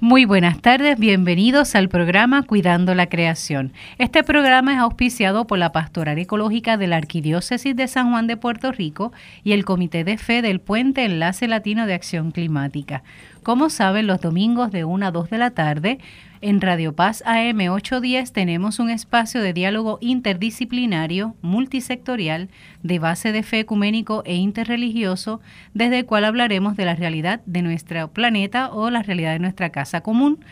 Muy buenas tardes, bienvenidos al programa Cuidando la Creación. Este programa es auspiciado por la Pastoral Ecológica de la Arquidiócesis de San Juan de Puerto Rico y el Comité de Fe del Puente Enlace Latino de Acción Climática. Como saben, los domingos de 1 a 2 de la tarde en Radio Paz AM 810 tenemos un espacio de diálogo interdisciplinario, multisectorial, de base de fe ecuménico e interreligioso, desde el cual hablaremos de la realidad de nuestro planeta o la realidad de nuestra casa común.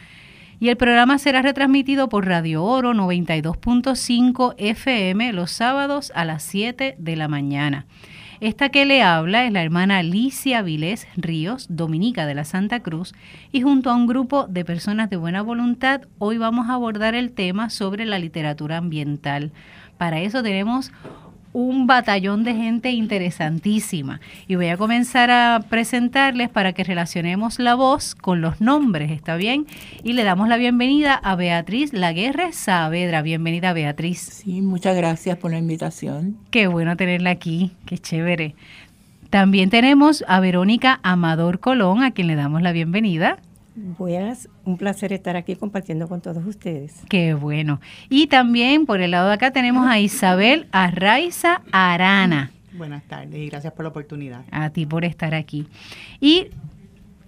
Y el programa será retransmitido por Radio Oro 92.5 FM los sábados a las 7 de la mañana. Esta que le habla es la hermana Alicia Vilés Ríos, dominica de la Santa Cruz, y junto a un grupo de personas de buena voluntad, hoy vamos a abordar el tema sobre la literatura ambiental. Para eso tenemos un batallón de gente interesantísima. Y voy a comenzar a presentarles para que relacionemos la voz con los nombres, ¿está bien? Y le damos la bienvenida a Beatriz Laguerre Saavedra. Bienvenida, Beatriz. Sí, muchas gracias por la invitación. Qué bueno tenerla aquí, qué chévere. También tenemos a Verónica Amador Colón, a quien le damos la bienvenida. Buenas, un placer estar aquí compartiendo con todos ustedes. Qué bueno. Y también por el lado de acá tenemos a Isabel Arraiza Arana. Buenas tardes y gracias por la oportunidad. A ti por estar aquí. Y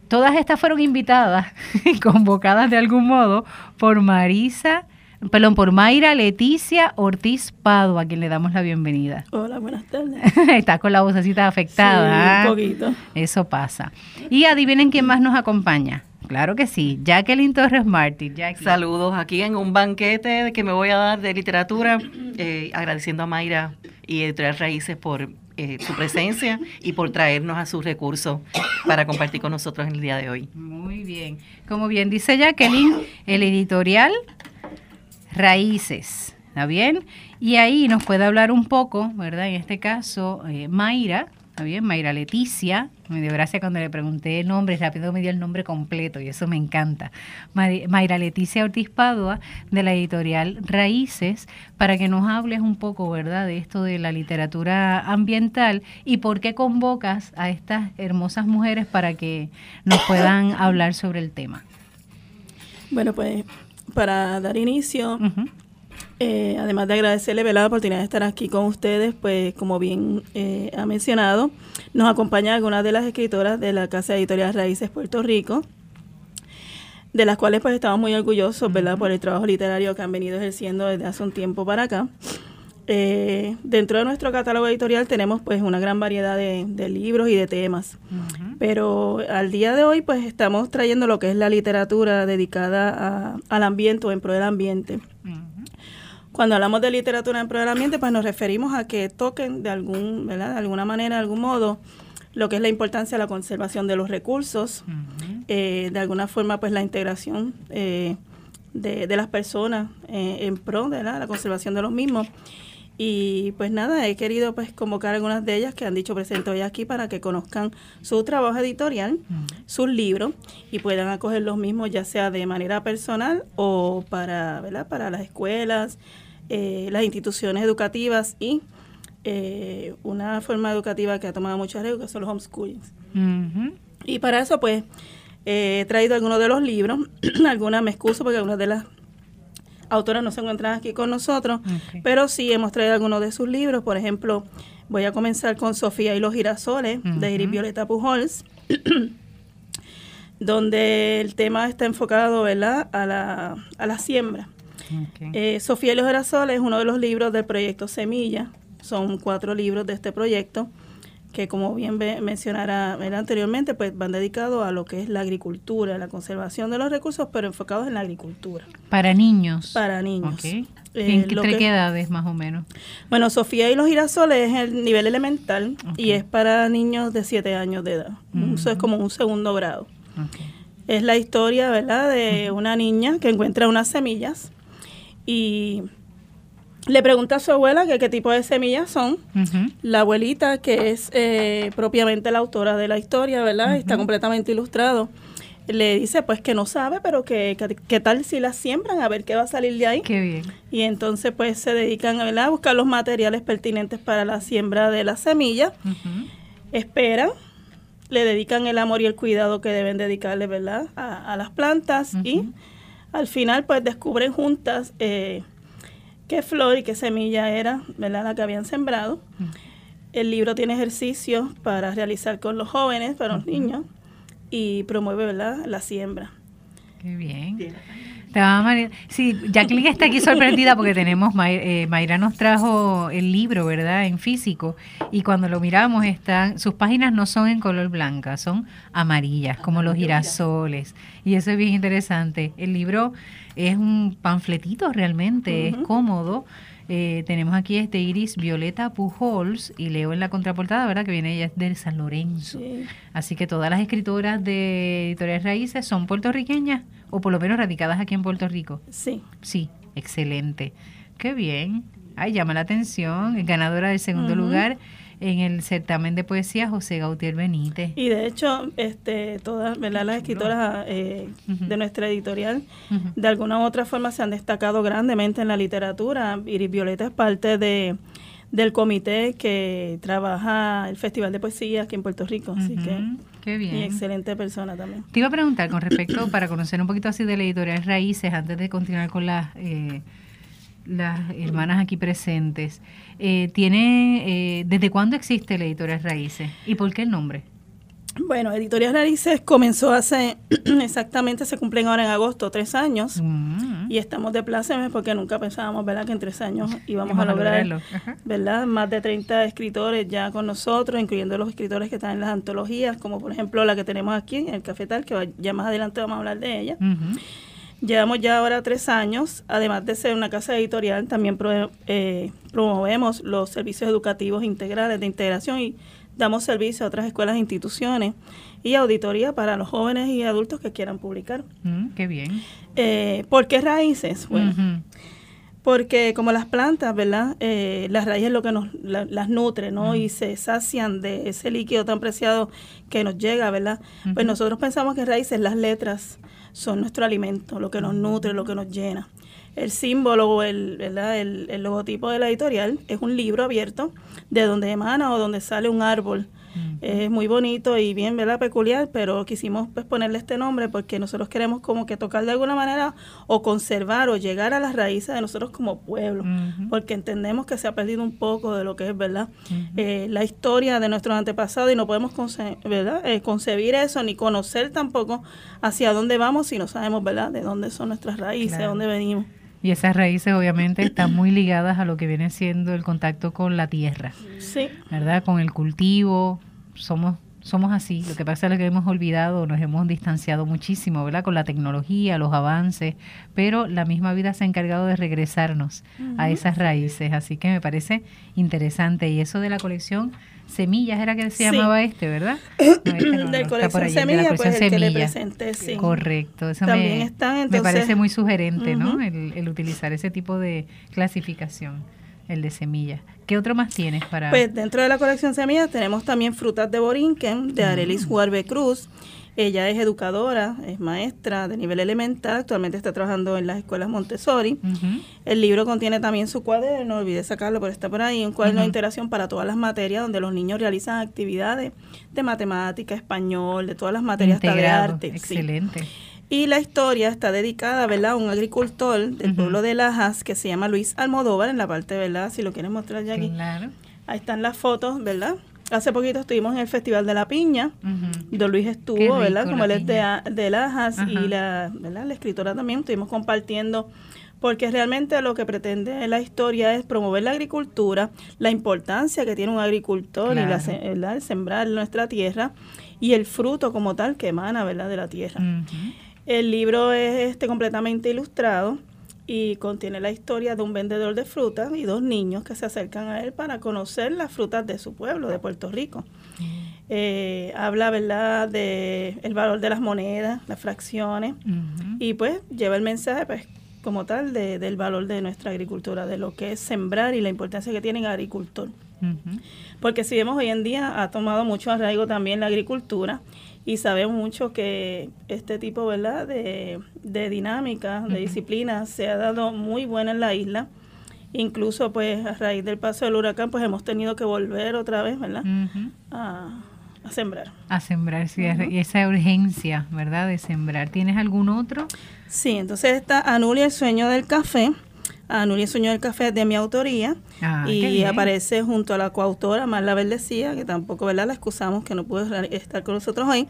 todas estas fueron invitadas, convocadas de algún modo por Marisa, perdón, por Mayra Leticia Ortiz Pado, a quien le damos la bienvenida. Hola, buenas tardes. Está con la vocecita afectada. Sí, un poquito. Eso pasa. Y adivinen quién más nos acompaña. Claro que sí, Jacqueline Torres Martín. Saludos aquí en un banquete que me voy a dar de literatura, eh, agradeciendo a Mayra y Editorial Raíces por eh, su presencia y por traernos a sus recursos para compartir con nosotros en el día de hoy. Muy bien. Como bien dice Jacqueline, el editorial Raíces, ¿está bien? Y ahí nos puede hablar un poco, ¿verdad? En este caso, eh, Mayra, ¿Está bien? Mayra Leticia. Me dio gracia cuando le pregunté el nombre, rápido me dio el nombre completo y eso me encanta. Mayra Leticia Ortiz Padua, de la editorial Raíces, para que nos hables un poco, ¿verdad?, de esto de la literatura ambiental y por qué convocas a estas hermosas mujeres para que nos puedan hablar sobre el tema. Bueno, pues para dar inicio, eh, además de agradecerle la oportunidad de estar aquí con ustedes, pues como bien eh, ha mencionado, nos acompaña algunas de las escritoras de la Casa Editorial Raíces Puerto Rico, de las cuales pues estamos muy orgullosos, ¿verdad?, por el trabajo literario que han venido ejerciendo desde hace un tiempo para acá. Eh, dentro de nuestro catálogo editorial tenemos pues una gran variedad de, libros y de temas, pero al día de hoy pues estamos trayendo lo que es la literatura dedicada al ambiente o en pro del ambiente. Cuando hablamos de literatura en pro del ambiente, pues nos referimos a que toquen de algún, ¿verdad? De alguna manera, de algún modo, lo que es la importancia de la conservación de los recursos, eh, de alguna forma, pues la integración eh, de, las personas eh, en pro de la conservación de los mismos. Y pues nada, he querido pues convocar algunas de ellas que han dicho presente hoy aquí para que conozcan su trabajo editorial, sus libros y puedan acoger los mismos ya sea de manera personal o para, ¿verdad? para las escuelas, eh, las instituciones educativas y eh, una forma educativa que ha tomado mucho riesgo, que son los homeschoolings. Y para eso, pues, he traído algunos de los libros, algunas me excuso porque algunas de las autoras no se encuentran aquí con nosotros, pero sí hemos traído algunos de sus libros, por ejemplo, voy a comenzar con Sofía y los girasoles, de Iris Violeta Pujols, donde el tema está enfocado, ¿verdad?, a la, a la siembra eh, Sofía y los girasoles es uno de los libros del proyecto Semilla. Son cuatro libros de este proyecto que como bien mencionara anteriormente, pues van dedicados a lo que es la agricultura, la conservación de los recursos, pero enfocados en la agricultura. Para niños. Para niños. Eh, ¿En qué, edades más o menos? Bueno, Sofía y los girasoles es el nivel elemental y es para niños de 7 años de edad. Eso es como un segundo grado. Es la historia, ¿verdad?, de una niña que encuentra unas semillas y le pregunta a su abuela que qué tipo de semillas son. La abuelita, que es eh, propiamente la autora de la historia, ¿verdad? Está completamente ilustrado. Le dice pues que no sabe, pero que, qué tal si las siembran, a ver qué va a salir de ahí. Qué bien. Y entonces pues se dedican a buscar los materiales pertinentes para la siembra de las semillas. Esperan le dedican el amor y el cuidado que deben dedicarle, ¿verdad? A, las plantas y al final pues descubren juntas eh, qué flor y qué semilla era, ¿verdad? La que habían sembrado. El libro tiene ejercicios para realizar con los jóvenes, para los niños, y promueve, ¿verdad? La siembra. Qué bien. Sí, Jacqueline está aquí sorprendida porque tenemos, eh, Mayra nos trajo el libro, ¿verdad? En físico. Y cuando lo miramos, están, sus páginas no son en color blanca, son amarillas, como los girasoles. Y eso es bien interesante. El libro es un panfletito realmente, es cómodo. Eh, tenemos aquí este Iris Violeta Pujols y leo en la contraportada, ¿verdad? Que viene ella es de San Lorenzo. Así que todas las escritoras de Editoriales Raíces son puertorriqueñas o por lo menos radicadas aquí en Puerto Rico. Sí. Sí, excelente. Qué bien. Ay, llama la atención. Ganadora del segundo lugar en el certamen de poesía José Gautier Benítez. Y de hecho, este, todas ¿verdad? las escritoras eh, de nuestra editorial, de alguna u otra forma se han destacado grandemente en la literatura. Iris Violeta es parte de del comité que trabaja el Festival de Poesía aquí en Puerto Rico, así que Qué bien. y excelente persona también. Te iba a preguntar con respecto, para conocer un poquito así de la editorial Raíces, antes de continuar con las, eh, las hermanas aquí presentes, eh, ¿tiene, eh, ¿desde cuándo existe la editorial Raíces y por qué el nombre? Bueno, Editorial Raíces comenzó hace exactamente, se cumplen ahora en agosto, tres años. Mm. Y estamos de plácemes porque nunca pensábamos, ¿verdad?, que en tres años íbamos a lograr, ¿verdad?, más de 30 escritores ya con nosotros, incluyendo los escritores que están en las antologías, como por ejemplo la que tenemos aquí en el Cafetal, que ya más adelante vamos a hablar de ella. Llevamos ya ahora tres años, además de ser una casa editorial, también eh, promovemos los servicios educativos integrales de integración y Damos servicio a otras escuelas e instituciones y auditoría para los jóvenes y adultos que quieran publicar. Mm, qué bien. Eh, ¿Por qué raíces? Bueno, porque como las plantas, ¿verdad? Eh, las raíces lo que nos las nutre, ¿no? Y se sacian de ese líquido tan preciado que nos llega, ¿verdad? Pues nosotros pensamos que raíces, las letras, son nuestro alimento, lo que nos nutre, lo que nos llena el símbolo o el. El, el, logotipo de la editorial es un libro abierto de donde emana o donde sale un árbol. Es muy bonito y bien ¿verdad? peculiar, pero quisimos pues, ponerle este nombre porque nosotros queremos como que tocar de alguna manera o conservar o llegar a las raíces de nosotros como pueblo, porque entendemos que se ha perdido un poco de lo que es verdad eh, la historia de nuestros antepasados y no podemos ¿verdad? Eh, concebir eso ni conocer tampoco hacia dónde vamos si no sabemos verdad de dónde son nuestras raíces, de dónde venimos. Y esas raíces obviamente están muy ligadas a lo que viene siendo el contacto con la tierra. Sí. ¿Verdad? Con el cultivo. Somos somos así. Lo que pasa es que hemos olvidado, nos hemos distanciado muchísimo, ¿verdad? Con la tecnología, los avances, pero la misma vida se ha encargado de regresarnos a esas raíces. Así que me parece interesante. Y eso de la colección Semillas era que se llamaba este, ¿verdad? No, este colección Semillas, pues el que le presenté, sí. Correcto. Eso me, me parece muy sugerente, ¿no? El, el utilizar ese tipo de clasificación el de semillas. ¿Qué otro más tienes para...? Pues dentro de la colección semillas tenemos también frutas de Borinquen, de Arelis Huarbe Cruz. Ella es educadora, es maestra de nivel elemental, actualmente está trabajando en las escuelas Montessori. El libro contiene también su cuaderno, no olvidé sacarlo, pero está por ahí, un cuaderno de interacción para todas las materias donde los niños realizan actividades de matemática, español, de todas las materias de arte. Excelente. Y la historia está dedicada, ¿verdad?, a un agricultor del pueblo de Lajas que se llama Luis Almodóvar, en la parte, ¿verdad?, si lo quieren mostrar ya aquí. Claro. Ahí están las fotos, ¿verdad? Hace poquito estuvimos en el Festival de la Piña, Don Luis estuvo, ¿verdad?, como él es de, Lajas y la, ¿verdad? la escritora también, estuvimos compartiendo porque realmente lo que pretende la historia es promover la agricultura, la importancia que tiene un agricultor y la, el sembrar nuestra tierra y el fruto como tal que emana ¿verdad? de la tierra. El libro es este completamente ilustrado y contiene la historia de un vendedor de frutas y dos niños que se acercan a él para conocer las frutas de su pueblo, de Puerto Rico. Eh, habla, ¿verdad?, de el valor de las monedas, las fracciones, y pues lleva el mensaje, pues, como tal, de, del valor de nuestra agricultura, de lo que es sembrar y la importancia que tiene el agricultor. Porque si vemos hoy en día ha tomado mucho arraigo también la agricultura y sabemos mucho que este tipo ¿verdad? de, de dinámica, de disciplina se ha dado muy buena en la isla. Incluso pues a raíz del paso del huracán pues hemos tenido que volver otra vez ¿verdad? a, a sembrar. A sembrar, sí, y esa urgencia, ¿verdad? De sembrar. ¿Tienes algún otro? Sí, entonces está Anulia, el sueño del café. Anulia, el sueño del café es de mi autoría Ah, y aparece junto a la coautora Marla Verdecía, que tampoco, ¿verdad? La excusamos que no pudo estar con nosotros hoy.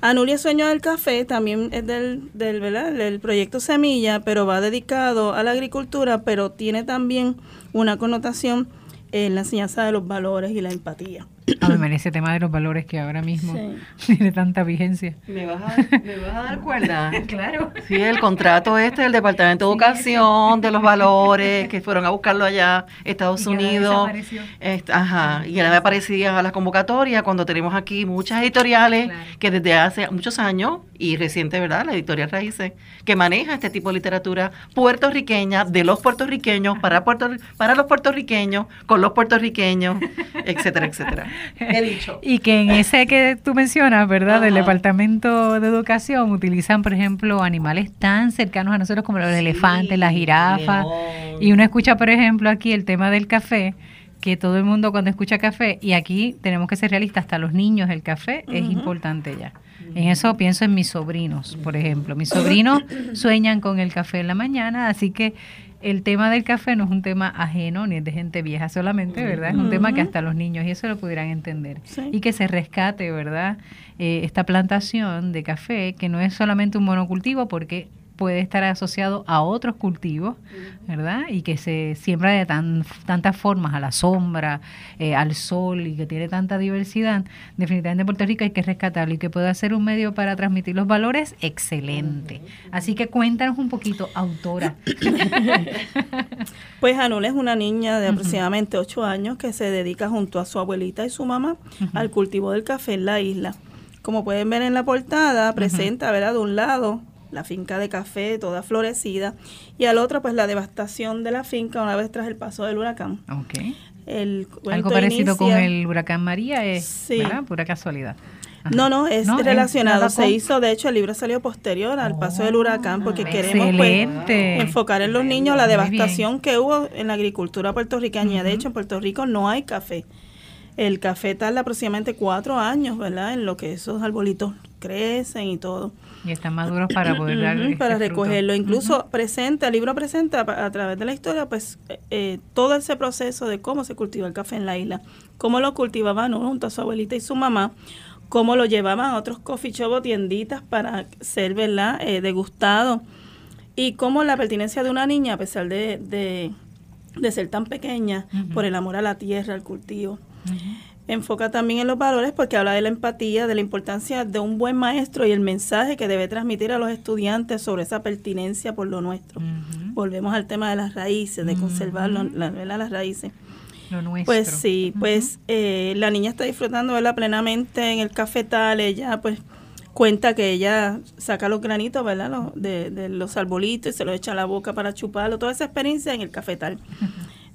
Anulia, el sueño del café también es del, del, ¿verdad? del proyecto Semilla, pero va dedicado a la agricultura, pero tiene también una connotación en la enseñanza de los valores y la empatía. A ver, ese tema de los valores que ahora mismo Sí. tiene tanta vigencia. ¿Me vas a, me vas a dar cuerda? Claro. Sí, el contrato este del Departamento de Educación, de los valores, que fueron a buscarlo allá, Estados Y Unidos. desapareció. Est- ajá, y ahora me aparecían a las convocatorias cuando tenemos aquí muchas editoriales Claro. que desde hace muchos años, y reciente, ¿verdad? La editorial Raíces, que maneja este tipo de literatura puertorriqueña, de los puertorriqueños, para, Puerto, para los puertorriqueños, con los puertorriqueños, etcétera, etcétera. He dicho. Y que en ese que tú mencionas, ¿verdad? Del. Departamento de Educación, utilizan, por ejemplo, animales tan cercanos a nosotros como los elefantes, las jirafas. león. Y uno escucha, por ejemplo, aquí el tema del café, que todo el mundo cuando escucha café, y aquí tenemos que ser realistas, hasta los niños el café es importante ya. En eso pienso en mis sobrinos, por ejemplo. Mis sobrinos sueñan con el café en la mañana, así que el tema del café no es un tema ajeno ni es de gente vieja solamente, ¿verdad? Es un tema que hasta los niños y eso lo pudieran entender. Sí. Y que se rescate, ¿verdad? Eh, esta plantación de café, que no es solamente un monocultivo, porque puede estar asociado a otros cultivos, ¿verdad? Y que se siembra de tan, tantas formas, a la sombra, eh, al sol, y que tiene tanta diversidad. Definitivamente en Puerto Rico hay que rescatarlo y que pueda ser un medio para transmitir los valores, excelente. Así que cuéntanos un poquito, autora. Pues Anul es una niña de aproximadamente 8 años que se dedica junto a su abuelita y su mamá al cultivo del café en la isla. Como pueden ver en la portada, presenta, ¿verdad? De un lado la finca de café toda florecida y al otro pues la devastación de la finca una vez tras el paso del huracán. Ok. El Algo parecido con el huracán María es, Sí. ¿verdad? Pura casualidad. Ajá. No, no, es No, es relacionado. Se hizo, de hecho, el libro salió posterior al paso del huracán porque Ah, queremos pues, enfocar en los niños la devastación que hubo en la agricultura puertorriqueña. De hecho, en Puerto Rico no hay café. El café tarda aproximadamente cuatro años, ¿verdad? En lo que esos arbolitos crecen y todo. Y están maduros para poder dar este para fruto. recogerlo. Incluso presenta, el libro presenta a través de la historia, pues eh, eh, todo ese proceso de cómo se cultiva el café en la isla, cómo lo cultivaban uno junto a su abuelita y su mamá, cómo lo llevaban a otros coffee shop o tienditas para ser, ¿verdad?, eh, degustado. Y cómo la pertinencia de una niña, a pesar de, de, de ser tan pequeña, por el amor a la tierra, al cultivo. Enfoca también en los valores porque habla de la empatía, de la importancia de un buen maestro y el mensaje que debe transmitir a los estudiantes sobre esa pertinencia por lo nuestro. Volvemos al tema de las raíces, de conservar la- ¿verdad? las raíces. Lo nuestro. Pues sí, pues eh, la niña está disfrutando ¿verdad? plenamente en el cafetal, ella pues cuenta que ella saca los granitos, ¿verdad? Los- de, de los arbolitos y se los echa a la boca para chuparlo, toda esa experiencia en el cafetal.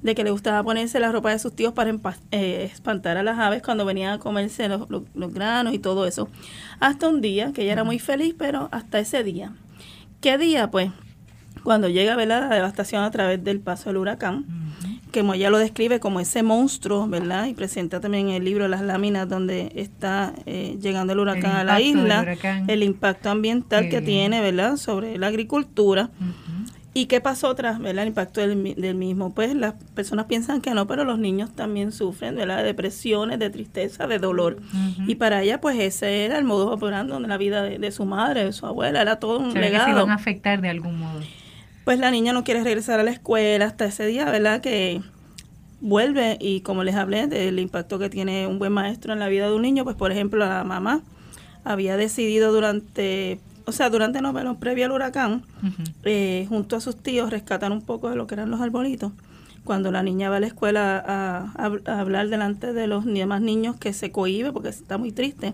De que le gustaba ponerse la ropa de sus tíos para eh, espantar a las aves cuando venían a comerse los, los- los granos y todo eso. Hasta un día, que ella era muy feliz, pero hasta ese día. ¿Qué día? Pues cuando llega ¿verdad? la devastación a través del paso del huracán, que como ella lo describe como ese monstruo, ¿verdad? Y presenta también en el libro las láminas donde está eh, llegando el huracán a la isla, el impacto ambiental Qué que bien. tiene, ¿verdad? Sobre la agricultura. ¿Y qué pasó tras ¿verdad? el impacto del, del mismo? Pues las personas piensan que no, pero los niños también sufren ¿verdad? de depresiones, de tristeza, de dolor. Y para ella, pues ese era el modo operando de la vida de, de su madre, de su abuela, era todo un que se legado van a afectar de algún modo. pues la niña no quiere regresar a la escuela hasta ese día, ¿verdad? Que vuelve y como les hablé del impacto que tiene un buen maestro en la vida de un niño, pues por ejemplo la mamá había decidido durante, o sea, durante no, pero previo al huracán, eh, junto a sus tíos rescatar un poco de lo que eran los arbolitos. Cuando la niña va a la escuela a, a- a hablar delante de los demás niños que se cohíbe porque está muy triste,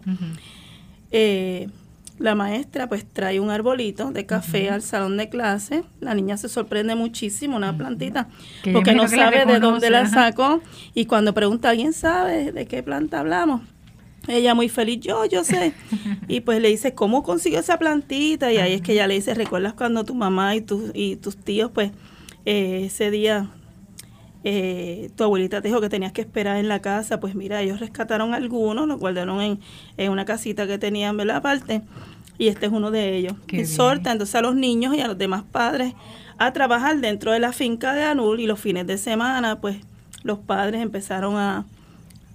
eh, la maestra pues trae un arbolito de café al salón de clase. La niña se sorprende muchísimo, una plantita, porque no sabe de dónde la sacó. Y cuando pregunta, ¿alguien sabe de qué planta hablamos? Ella muy feliz, yo, yo sé. Y pues le dice, ¿cómo consiguió esa plantita? Y ahí es que ella le dice, ¿recuerdas cuando tu mamá y, tus y tus tíos, pues, eh, ese día eh, tu abuelita te dijo que tenías que esperar en la casa, pues mira, ellos rescataron algunos, los guardaron en, en una casita que tenían, ¿verdad? Aparte, y este es uno de ellos. Qué y exhorta entonces a los niños y a los demás padres a trabajar dentro de la finca de Anul y los fines de semana, pues los padres empezaron a,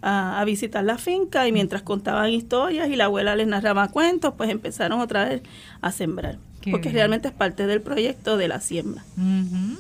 a, a visitar la finca y mientras contaban historias y la abuela les narraba cuentos, pues empezaron otra vez a sembrar. Qué porque bien. realmente es parte del proyecto de la siembra. Ujú.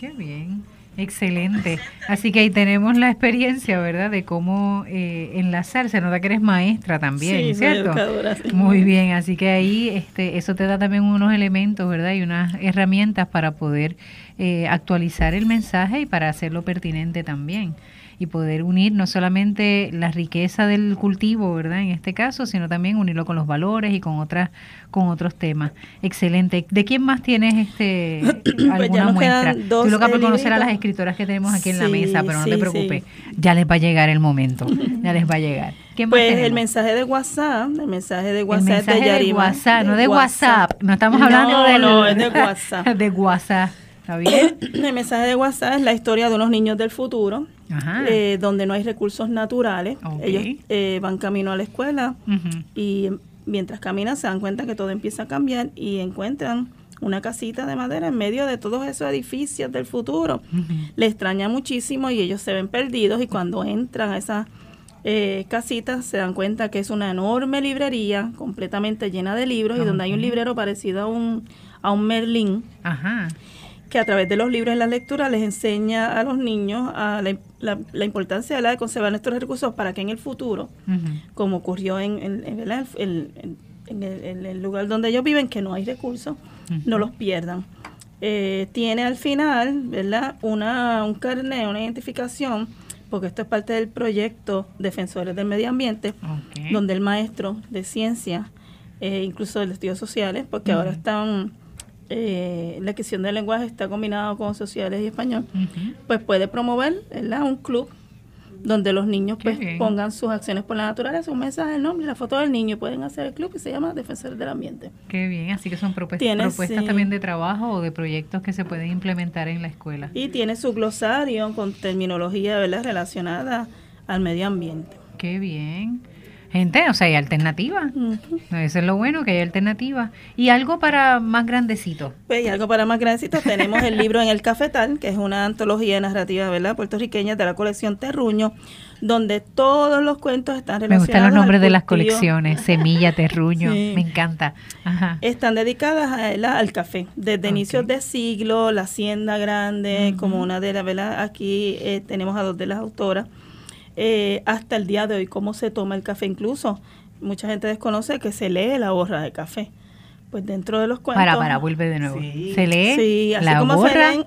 Qué bien. Excelente. Así que ahí tenemos la experiencia, ¿verdad? De cómo eh, enlazar. Se nota que eres maestra también, Sí, ¿cierto? educadora, sí. Muy bien. Así que ahí este, eso te da también unos elementos, ¿verdad? Y unas herramientas para poder eh, actualizar el mensaje y para hacerlo pertinente también. Y poder unir no solamente la riqueza del cultivo, ¿verdad? En este caso, sino también unirlo con los valores y con otras, con otros temas. Excelente. ¿De quién más tienes este alguna Pues ya nos muestra? quedan dos, Estoy loca por conocer a las escritoras que tenemos aquí en la mesa, pero no te preocupes. sí. Ya les va a llegar el momento. Ya les va a llegar. ¿Quién más Pues el mensaje de WhatsApp, el mensaje de El WhatsApp mensaje de Yarima. WhatsApp, no de WhatsApp. No estamos No, hablando del- no, es de WhatsApp. de WhatsApp. ¿Está bien? El mensaje de WhatsApp es la historia de unos niños del futuro, Ajá. eh, donde no hay recursos naturales. Ellos eh, van camino a la escuela y mientras caminan se dan cuenta que todo empieza a cambiar y encuentran una casita de madera en medio de todos esos edificios del futuro. Ujú. Le extraña muchísimo y ellos se ven perdidos y cuando entran a esa eh, casita se dan cuenta que es una enorme librería completamente llena de libros y donde hay un librero parecido a un, a un Merlín Ajá. Que a través de los libros y la lectura les enseña a los niños a la, la- la importancia ¿verdad? de conservar nuestros recursos para que en el futuro, como ocurrió en, en- en, el- en- en el, lugar donde ellos viven, que no hay recursos, no los pierdan. Eh, tiene al final ¿verdad? Una, un carnet, una identificación, porque esto es parte del proyecto Defensores del Medio Ambiente, donde el maestro de ciencia, eh, incluso de estudios sociales, porque ahora están, eh, la adquisición del lenguaje está combinado con sociales y español, pues puede promover ¿verdad? un club donde los niños pues pongan sus acciones por la naturaleza, un mensaje, el nombre y la foto del niño pueden hacer el club que se llama Defensores del Ambiente. Qué bien. Así que son propuestas, Tiene, propuestas sí. también de trabajo o de proyectos que se pueden implementar en la escuela. Y tiene su glosario con terminología ¿verdad? relacionada al medio ambiente. Qué bien. Gente, o sea, hay alternativas. Ujú. Eso es lo bueno, que hay alternativas. Y algo para más grandecito. Pues y algo para más grandecitos, tenemos el libro En el Cafetal, que es una antología narrativa ¿verdad? puertorriqueña de la colección Terruño, donde todos los cuentos están Me relacionados gustan los nombres de las colecciones. Semilla, terruño. Sí. Me encanta. Ajá. Están dedicadas a, ¿verdad? al café, desde inicios de siglo, la Hacienda Grande, como una de las, ¿verdad? Aquí eh, tenemos a dos de las autoras, eh, hasta el día de hoy, cómo se toma el café incluso. Mucha gente desconoce que se lee la borra de café. Pues dentro de los cuentos... Para, para, vuelve de nuevo. Sí. Se lee Sí, así la como se borra leen-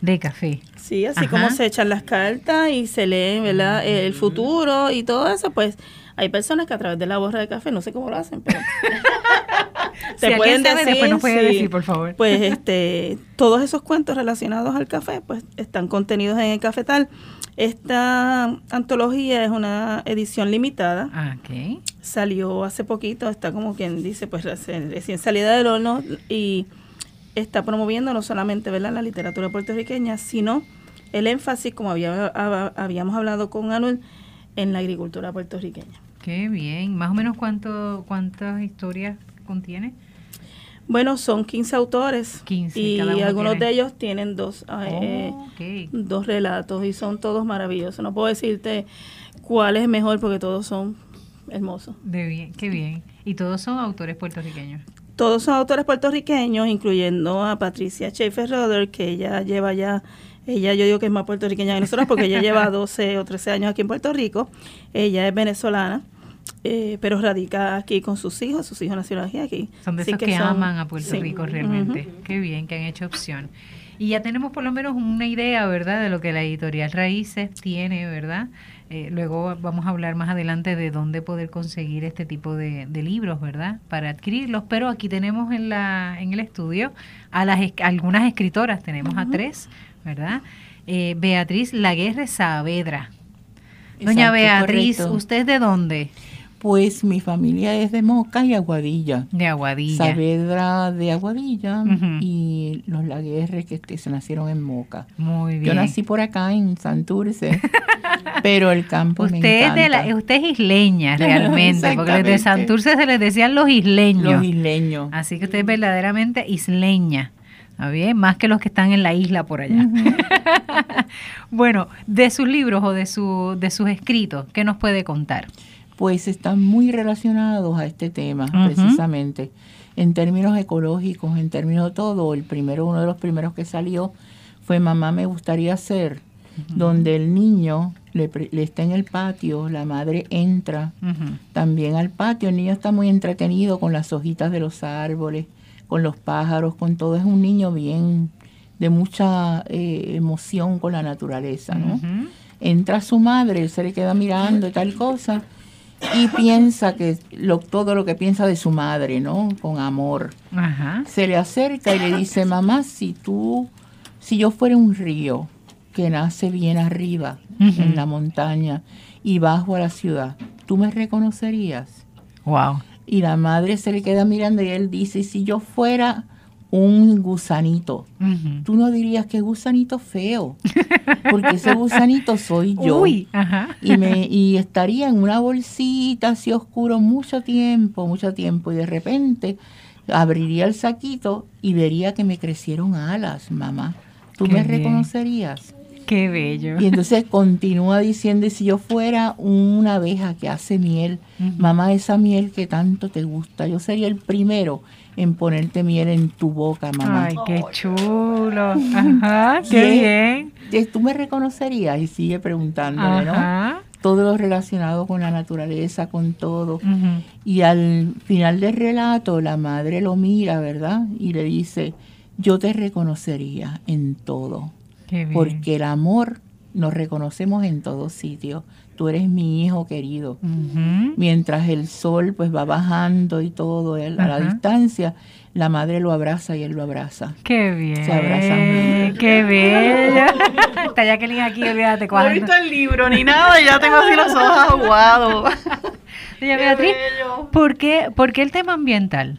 de café. Sí, así Ajá. como se echan las cartas y se leen, ¿verdad? El futuro y todo eso, pues hay personas que a través de la borra de café, no sé cómo lo hacen, pero Si alguien sabe, después nos puede decir, por favor. Pues este, todos esos cuentos relacionados al café, pues están contenidos en el cafetal. Esta antología es una edición limitada. Ah, ok. Salió hace poquito, está como quien dice, pues recién salida del horno y está promoviendo no solamente ¿verdad? la literatura puertorriqueña, sino el énfasis, como había, hab- habíamos hablado con Anuel, en la agricultura puertorriqueña. Qué bien. Más o menos cuánto, cuántas historias contiene. Bueno, son 15 autores 15, y algunos tiene- de ellos tienen dos, eh, Oh, dos relatos y son todos maravillosos. No puedo decirte cuál es mejor porque todos son hermosos. De bien, qué bien. Y todos son autores puertorriqueños. Todos son autores puertorriqueños, incluyendo a Patricia Schaefer Roder, que ella lleva ya, ella yo digo que es más puertorriqueña que nosotros porque ella lleva 12 o 13 años aquí en Puerto Rico. Ella es venezolana, eh, pero radica aquí con sus hijos, sus hijos nacieron aquí. aquí. Son de esos que, son- aman a Puerto sí. Rico realmente. Qué bien que han hecho opción. Y ya tenemos por lo menos una idea, ¿verdad?, de lo que la editorial Raíces tiene, ¿verdad? Eh, luego vamos a hablar más adelante de dónde poder conseguir este tipo de, de libros, ¿verdad?, para adquirirlos. Pero aquí tenemos en, la, en el estudio a las algunas escritoras, tenemos a tres, ¿verdad? Eh, Beatriz Laguerre Saavedra. Doña Exacto, Beatriz, correcto. ¿usted de dónde? Pues mi familia es de Moca y Aguadilla. De Aguadilla. Saavedra de Aguadilla y los Laguerre que se nacieron en Moca. Muy bien. Yo nací por acá en Santurce, pero el campo me Usted es, de la, usted es isleña realmente, porque de. Santurce se les decían los isleños. Los isleños. Así que usted es verdaderamente isleña. ¿Está bien? Más que los que están en la isla por allá. bueno, de sus libros o de, su, de sus escritos, ¿qué nos puede contar? Pues están muy relacionados a este tema, precisamente. En términos ecológicos, en términos de todo, el primero, uno de los primeros que salió fue Mamá me gustaría ser, donde el niño le, está en el patio, la madre entra también al patio, el niño está muy entretenido con las hojitas de los árboles, con los pájaros, con todo, es un niño bien de mucha eh, emoción con la naturaleza, ¿no? Entra su madre, él se le queda mirando y tal cosa, y piensa que lo, todo lo que piensa de su madre, ¿no? Con amor. Ajá. Se le acerca y le dice, mamá, si tú, si yo fuera un río que nace bien arriba, en la montaña, y bajo a la ciudad, ¿tú me reconocerías? Wow. Y la madre se le queda mirando y él dice, si yo fuera un gusanito, tú no dirías que gusanito feo, porque ese gusanito soy yo. Uy, ajá. Y, me, y estaría en una bolsita así oscuro mucho tiempo, mucho tiempo, y de repente abriría el saquito y vería que me crecieron alas, mamá. ¿Tú Qué me bien. reconocerías? Qué bello. Y entonces continúa diciendo, y si yo fuera una abeja que hace miel, mamá, esa miel que tanto te gusta, yo sería el primero en ponerte miel en tu boca, mamá. Ay, qué chulo. Ajá, qué bien. Eh, ¿Tú me reconocerías? Y sigue preguntándole, ¿no? Ajá. Todo lo relacionado con la naturaleza, con todo. Y al final del relato, la madre lo mira, ¿verdad? Y le dice, yo te reconocería en todo. Qué bien. Porque el amor nos reconocemos en todo sitio. Tú eres mi hijo querido. Mientras el sol pues va bajando y todo él, a la distancia, la madre lo abraza y él lo abraza. Qué bien. Se abrazan. Qué bello. Está Jacqueline aquí, olvídate No he visto el libro ni nada y ya tengo así los ojos aguados. Doña Beatriz. ¿por qué, por qué el tema ambiental?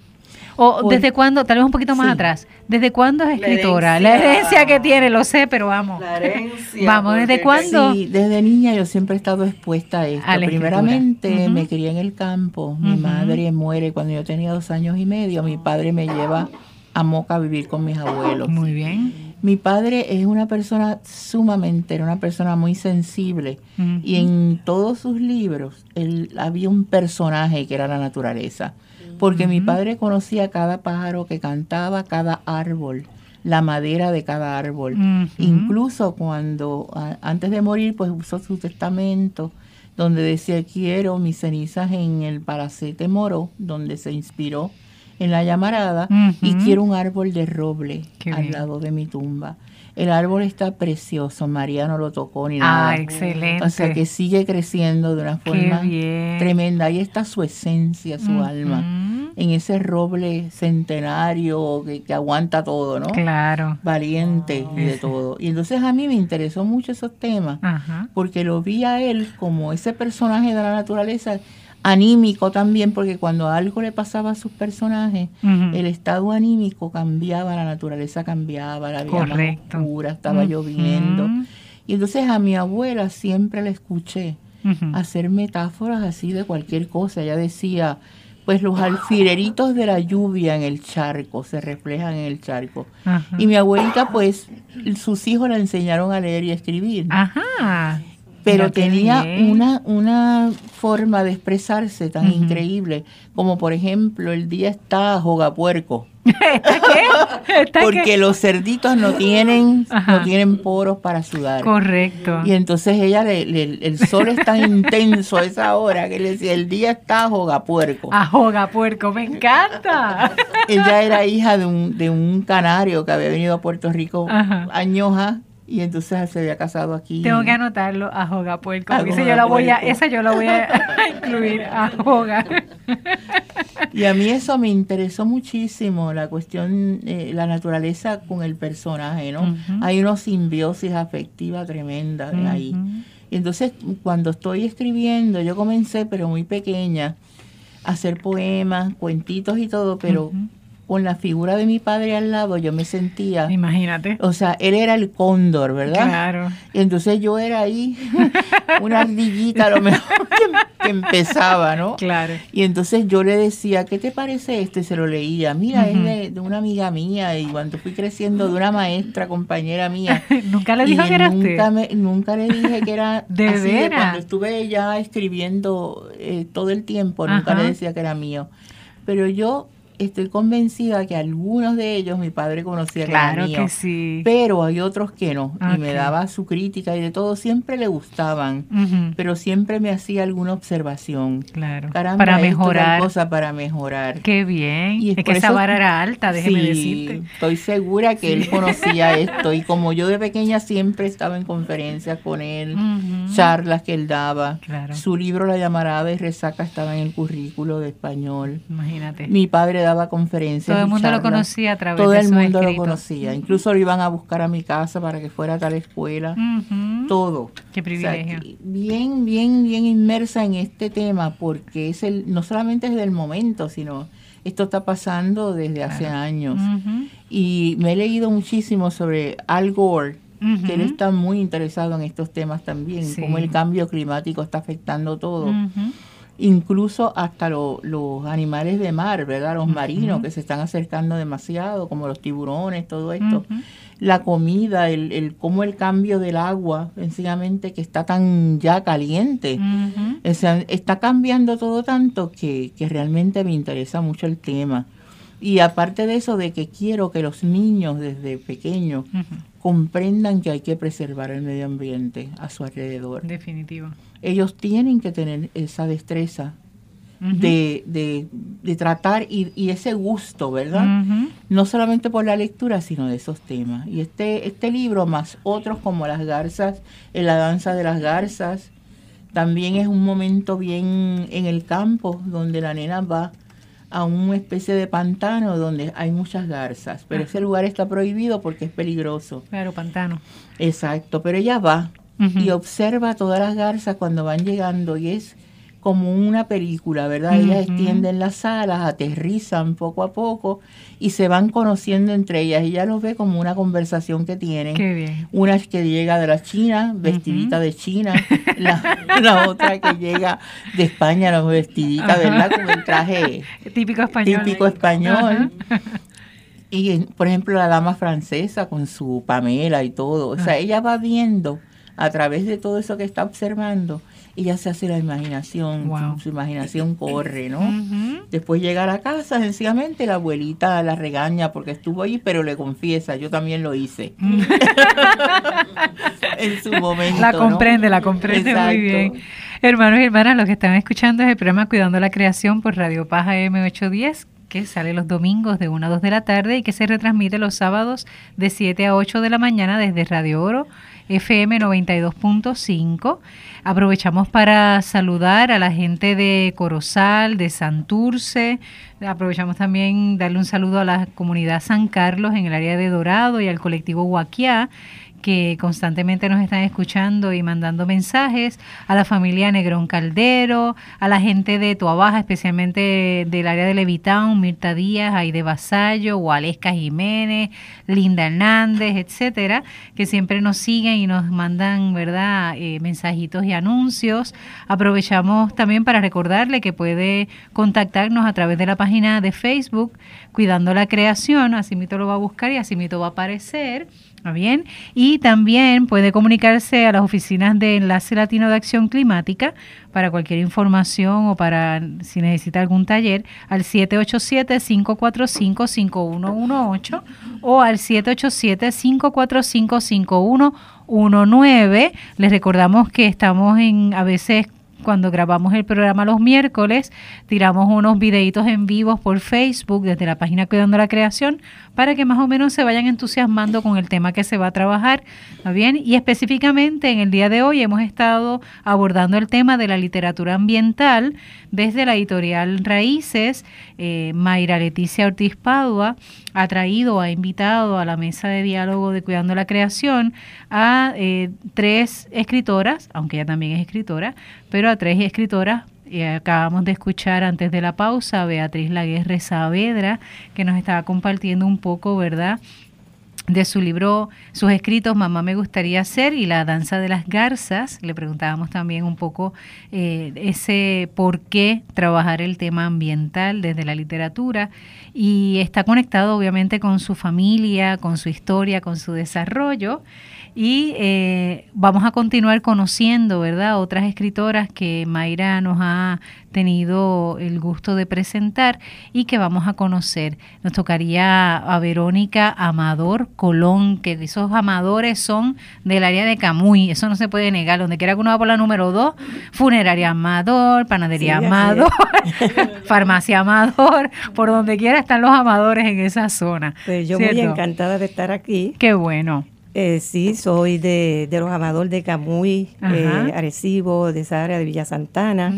O desde cuándo, tal vez un poquito más Sí. atrás, ¿desde cuándo es escritora? La herencia. herencia que tiene, lo sé, pero vamos. La herencia. Vamos, ¿desde cuándo? Sí, desde niña yo siempre he estado expuesta a esto. A. Primeramente me crié en el campo. Mi madre muere cuando yo tenía dos años y medio. Mi padre me lleva a Moca a vivir con mis abuelos. Muy bien. Mi padre es una persona sumamente, era una persona muy sensible. Y en todos sus libros él, había un personaje que era la naturaleza. Porque mi padre conocía cada pájaro que cantaba, cada árbol, la madera de cada árbol. Incluso cuando a- antes de morir, pues usó su testamento donde decía quiero mis cenizas en el Palacete Moro, donde se inspiró en la llamarada, y quiero un árbol de roble Qué al bien. lado de mi tumba. El árbol está precioso, María no lo tocó ni nada. Ah, excelente. O sea que sigue creciendo de una forma tremenda. Ahí está su esencia, su alma, en ese roble centenario que, que aguanta todo, ¿no? Claro. Valiente y de todo. Y entonces a mí me interesó mucho esos temas Ajá. porque lo vi a él como ese personaje de la naturaleza anímico también, porque cuando algo le pasaba a sus personajes, el estado anímico cambiaba, la naturaleza cambiaba, la vida más oscura, estaba lloviendo. Y entonces a mi abuela siempre la escuché hacer metáforas así de cualquier cosa. Ella decía, pues los alfileritos de la lluvia en el charco se reflejan en el charco. Ajá. Y mi abuelita, pues, sus hijos la enseñaron a leer y a escribir. Ajá. Pero tenía bien. una, una forma de expresarse tan increíble, como por ejemplo, el día está jogapuerco. ¿Está qué? ¿Está Porque qué? los cerditos no tienen, Ajá. no tienen poros para sudar. Correcto. Y entonces ella, le- le- el sol es tan intenso a esa hora que le decía, el día está jogapuerco. Ahoga puerco, me encanta. Ella era hija de un, de un canario que había venido a Puerto Rico Ajá. años y entonces se había casado aquí. Tengo que anotarlo, ahoga puerco. Ah, porque Esa ahoga yo la voy a, puerco. esa yo la voy a incluir, ahoga. Y a mí eso me interesó muchísimo, la cuestión, eh, la naturaleza con el personaje, ¿no? Hay una simbiosis afectiva tremenda de ahí. Y entonces cuando estoy escribiendo, yo comencé, pero muy pequeña, a hacer poemas, cuentitos y todo, pero con la figura de mi padre al lado, yo me sentía. Imagínate. O sea, él era el cóndor, ¿verdad? Claro. Y entonces yo era ahí una ardillita a lo mejor que, empezaba, ¿no? Claro. Y entonces yo le decía, ¿qué te parece esto? Y se lo leía. Mira, es de, una amiga mía. Y cuando fui creciendo, de una maestra, compañera mía. ¿Nunca le dijo que era nunca nunca le dije que era ¿De así cuando estuve ya escribiendo eh, todo el tiempo, nunca le decía que era mío. Pero yo estoy convencida que algunos de ellos mi padre conocía claro que era mío, que sí. pero hay otros que no y me daba su crítica y de todo siempre le gustaban pero siempre me hacía alguna observación claro. Caramba, Para mejorar. cosa para mejorar Qué bien. Y es que esa vara era alta, déjeme Sí, decirte. estoy segura que él conocía esto y como yo de pequeña siempre estaba en conferencias con él charlas que él daba Claro. su libro La llamarada y resaca estaba en el currículo de español Imagínate. mi padre daba conferencias Todo el mundo lo conocía a través todo de el mundo lo conocía. Incluso lo iban a buscar a mi casa para que fuera a tal escuela. Todo. Qué O sea, privilegio. bien bien bien inmersa en este tema porque es el no solamente es del momento sino esto está pasando desde hace años. Y me he leído muchísimo sobre Al Gore que él está muy interesado en estos temas también Sí. cómo el cambio climático está afectando todo. Incluso hasta lo- los animales de mar, ¿verdad? Los marinos que se están acercando demasiado, como los tiburones, todo esto. La comida, el, el cómo el cambio del agua, sencillamente que está tan ya caliente. O sea, está cambiando todo tanto que, que realmente me interesa mucho el tema. Y aparte de eso, de que quiero que los niños desde pequeños comprendan que hay que preservar el medio ambiente a su alrededor. Definitivo. Ellos tienen que tener esa destreza de, de, de tratar y, y ese gusto, ¿verdad? No solamente por la lectura, sino de esos temas. Y este, este libro, más otros como Las Garzas, en la danza de las garzas, también es un momento bien en el campo, donde la nena va a una especie de pantano donde hay muchas garzas, pero ese lugar está prohibido porque es peligroso. Claro, pantano. Exacto, pero ella va Y observa todas las garzas cuando van llegando y es como una película, ¿verdad? Ellas extienden las alas, aterrizan poco a poco y se van conociendo entre ellas. Ella los ve como una conversación que tienen. Qué bien. Una que llega de la China, vestidita de China, la, la otra que llega de España, la vestidita. ¿verdad? Con el traje Típico español. típico español. Y, por ejemplo, la dama francesa con su Pamela y todo. O sea, ella va viendo a través de todo eso que está observando, ella se hace la imaginación, Wow. su, su imaginación corre, ¿no? Después llega a la casa, sencillamente la abuelita la regaña porque estuvo ahí, pero le confiesa, yo también lo hice. en su momento. La ¿no? comprende, la comprende muy bien. Hermanos y hermanas, los que están escuchando es el programa Cuidando la Creación por Radio Paja M810, que sale los domingos de 1 a 2 de la tarde y que se retransmite los sábados de 7 a 8 de la mañana desde Radio Oro FM 92.5. Aprovechamos para saludar a la gente de Corozal, de Santurce. Aprovechamos también darle un saludo a la comunidad San Carlos en el área de Dorado y al colectivo Huaquiá que constantemente nos están escuchando y mandando mensajes, a la familia Negrón Caldero, a la gente de Tuabaja, especialmente del área de Levitown, Mirta Díaz, Aide Vasallo, Waleska Jiménez, Linda Hernández, etcétera, que siempre nos siguen y nos mandan, ¿verdad?, eh, mensajitos y anuncios. Aprovechamos también para recordarle que puede contactarnos a través de la página de Facebook, Cuidando la Creación, así mito lo va a buscar y así mito va a aparecer. ¿Está bien? Y también puede comunicarse a las oficinas de Enlace Latino de Acción Climática para cualquier información o para si necesita algún taller al 787-545-5118 o al 787-545-5119. Les recordamos que estamos en a veces cuando grabamos el programa los miércoles, tiramos unos videitos en vivos por Facebook desde la página Cuidando la Creación para que más o menos se vayan entusiasmando con el tema que se va a trabajar. ¿Está bien? Y específicamente en el día de hoy hemos estado abordando el tema de la literatura ambiental desde la editorial Raíces, eh, Mayra Leticia Ortiz Padua ha traído, ha invitado a la mesa de diálogo de Cuidando la Creación a eh, tres escritoras, aunque ella también es escritora, pero a tres escritoras y acabamos de escuchar antes de la pausa Beatriz Laguerre Saavedra, que nos estaba compartiendo un poco, ¿verdad?, de su libro, sus escritos, Mamá me gustaría ser y La danza de las garzas. Le preguntábamos también un poco eh, ese por qué trabajar el tema ambiental desde la literatura y está conectado obviamente con su familia, con su historia, con su desarrollo. Y eh, vamos a continuar conociendo, ¿verdad?, otras escritoras que Mayra nos ha tenido el gusto de presentar y que vamos a conocer. Nos tocaría a Verónica Amador Colón, que esos amadores son del área de Camuy, eso no se puede negar. Donde quiera que uno va por la número dos, funeraria Amador, panadería Amador, farmacia Amador, por donde quiera están los amadores en esa zona. Pues yo muy encantada de estar aquí. Qué bueno. Eh, sí, soy de, los amadores de Camuy, eh, Arecibo, de esa área de Villa Santana.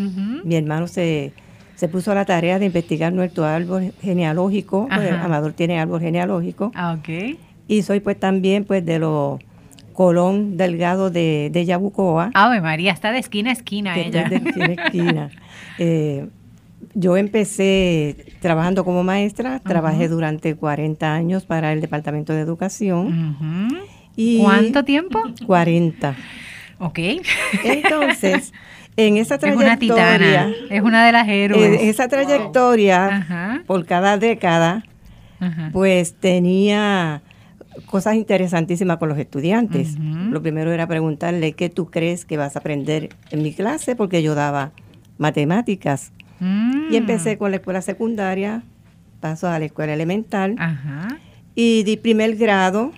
Mi hermano se, se puso a la tarea de investigar nuestro árbol genealógico. Pues, Amador tiene árbol genealógico. Ah, ok. Y soy pues también pues de los Colón Delgado de, de Yabucoa. Ave María, está de esquina a esquina ella. De esquina a esquina. Eh, yo empecé trabajando como maestra, trabajé durante 40 años para el Departamento de Educación. ¿Cuánto tiempo? 40. Ok. Entonces, en esa trayectoria... Es una titana, es una de las héroes. En esa trayectoria, por cada década, pues tenía cosas interesantísimas con los estudiantes. Lo primero era preguntarle qué tú crees que vas a aprender en mi clase, porque yo daba matemáticas. Y empecé mm. con la escuela secundaria, paso a la escuela elemental y di primer grado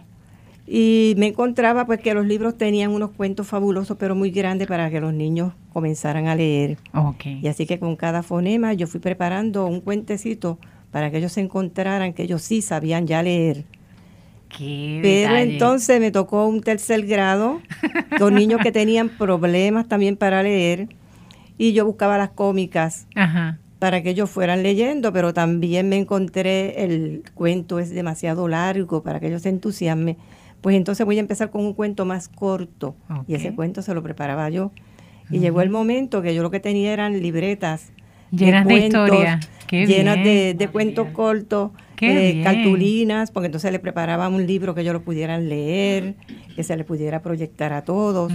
y me encontraba pues que los libros tenían unos cuentos fabulosos pero muy grandes para que los niños comenzaran a leer. Y así que con cada fonema yo fui preparando un cuentecito para que ellos se encontraran que ellos sí sabían ya leer. Pero entonces me tocó un tercer grado con niños que tenían problemas también para leer y yo buscaba las cómicas para que ellos fueran leyendo, pero también me encontré el cuento es demasiado largo para que ellos se entusiasmen. Pues entonces voy a empezar con un cuento más corto. Y ese cuento se lo preparaba yo. Y llegó el momento que yo lo que tenía eran libretas llenas de, historias, llenas de, cuentos cortos, eh, cartulinas, porque entonces le preparaba un libro que ellos lo pudieran leer, que se le pudiera proyectar a todos.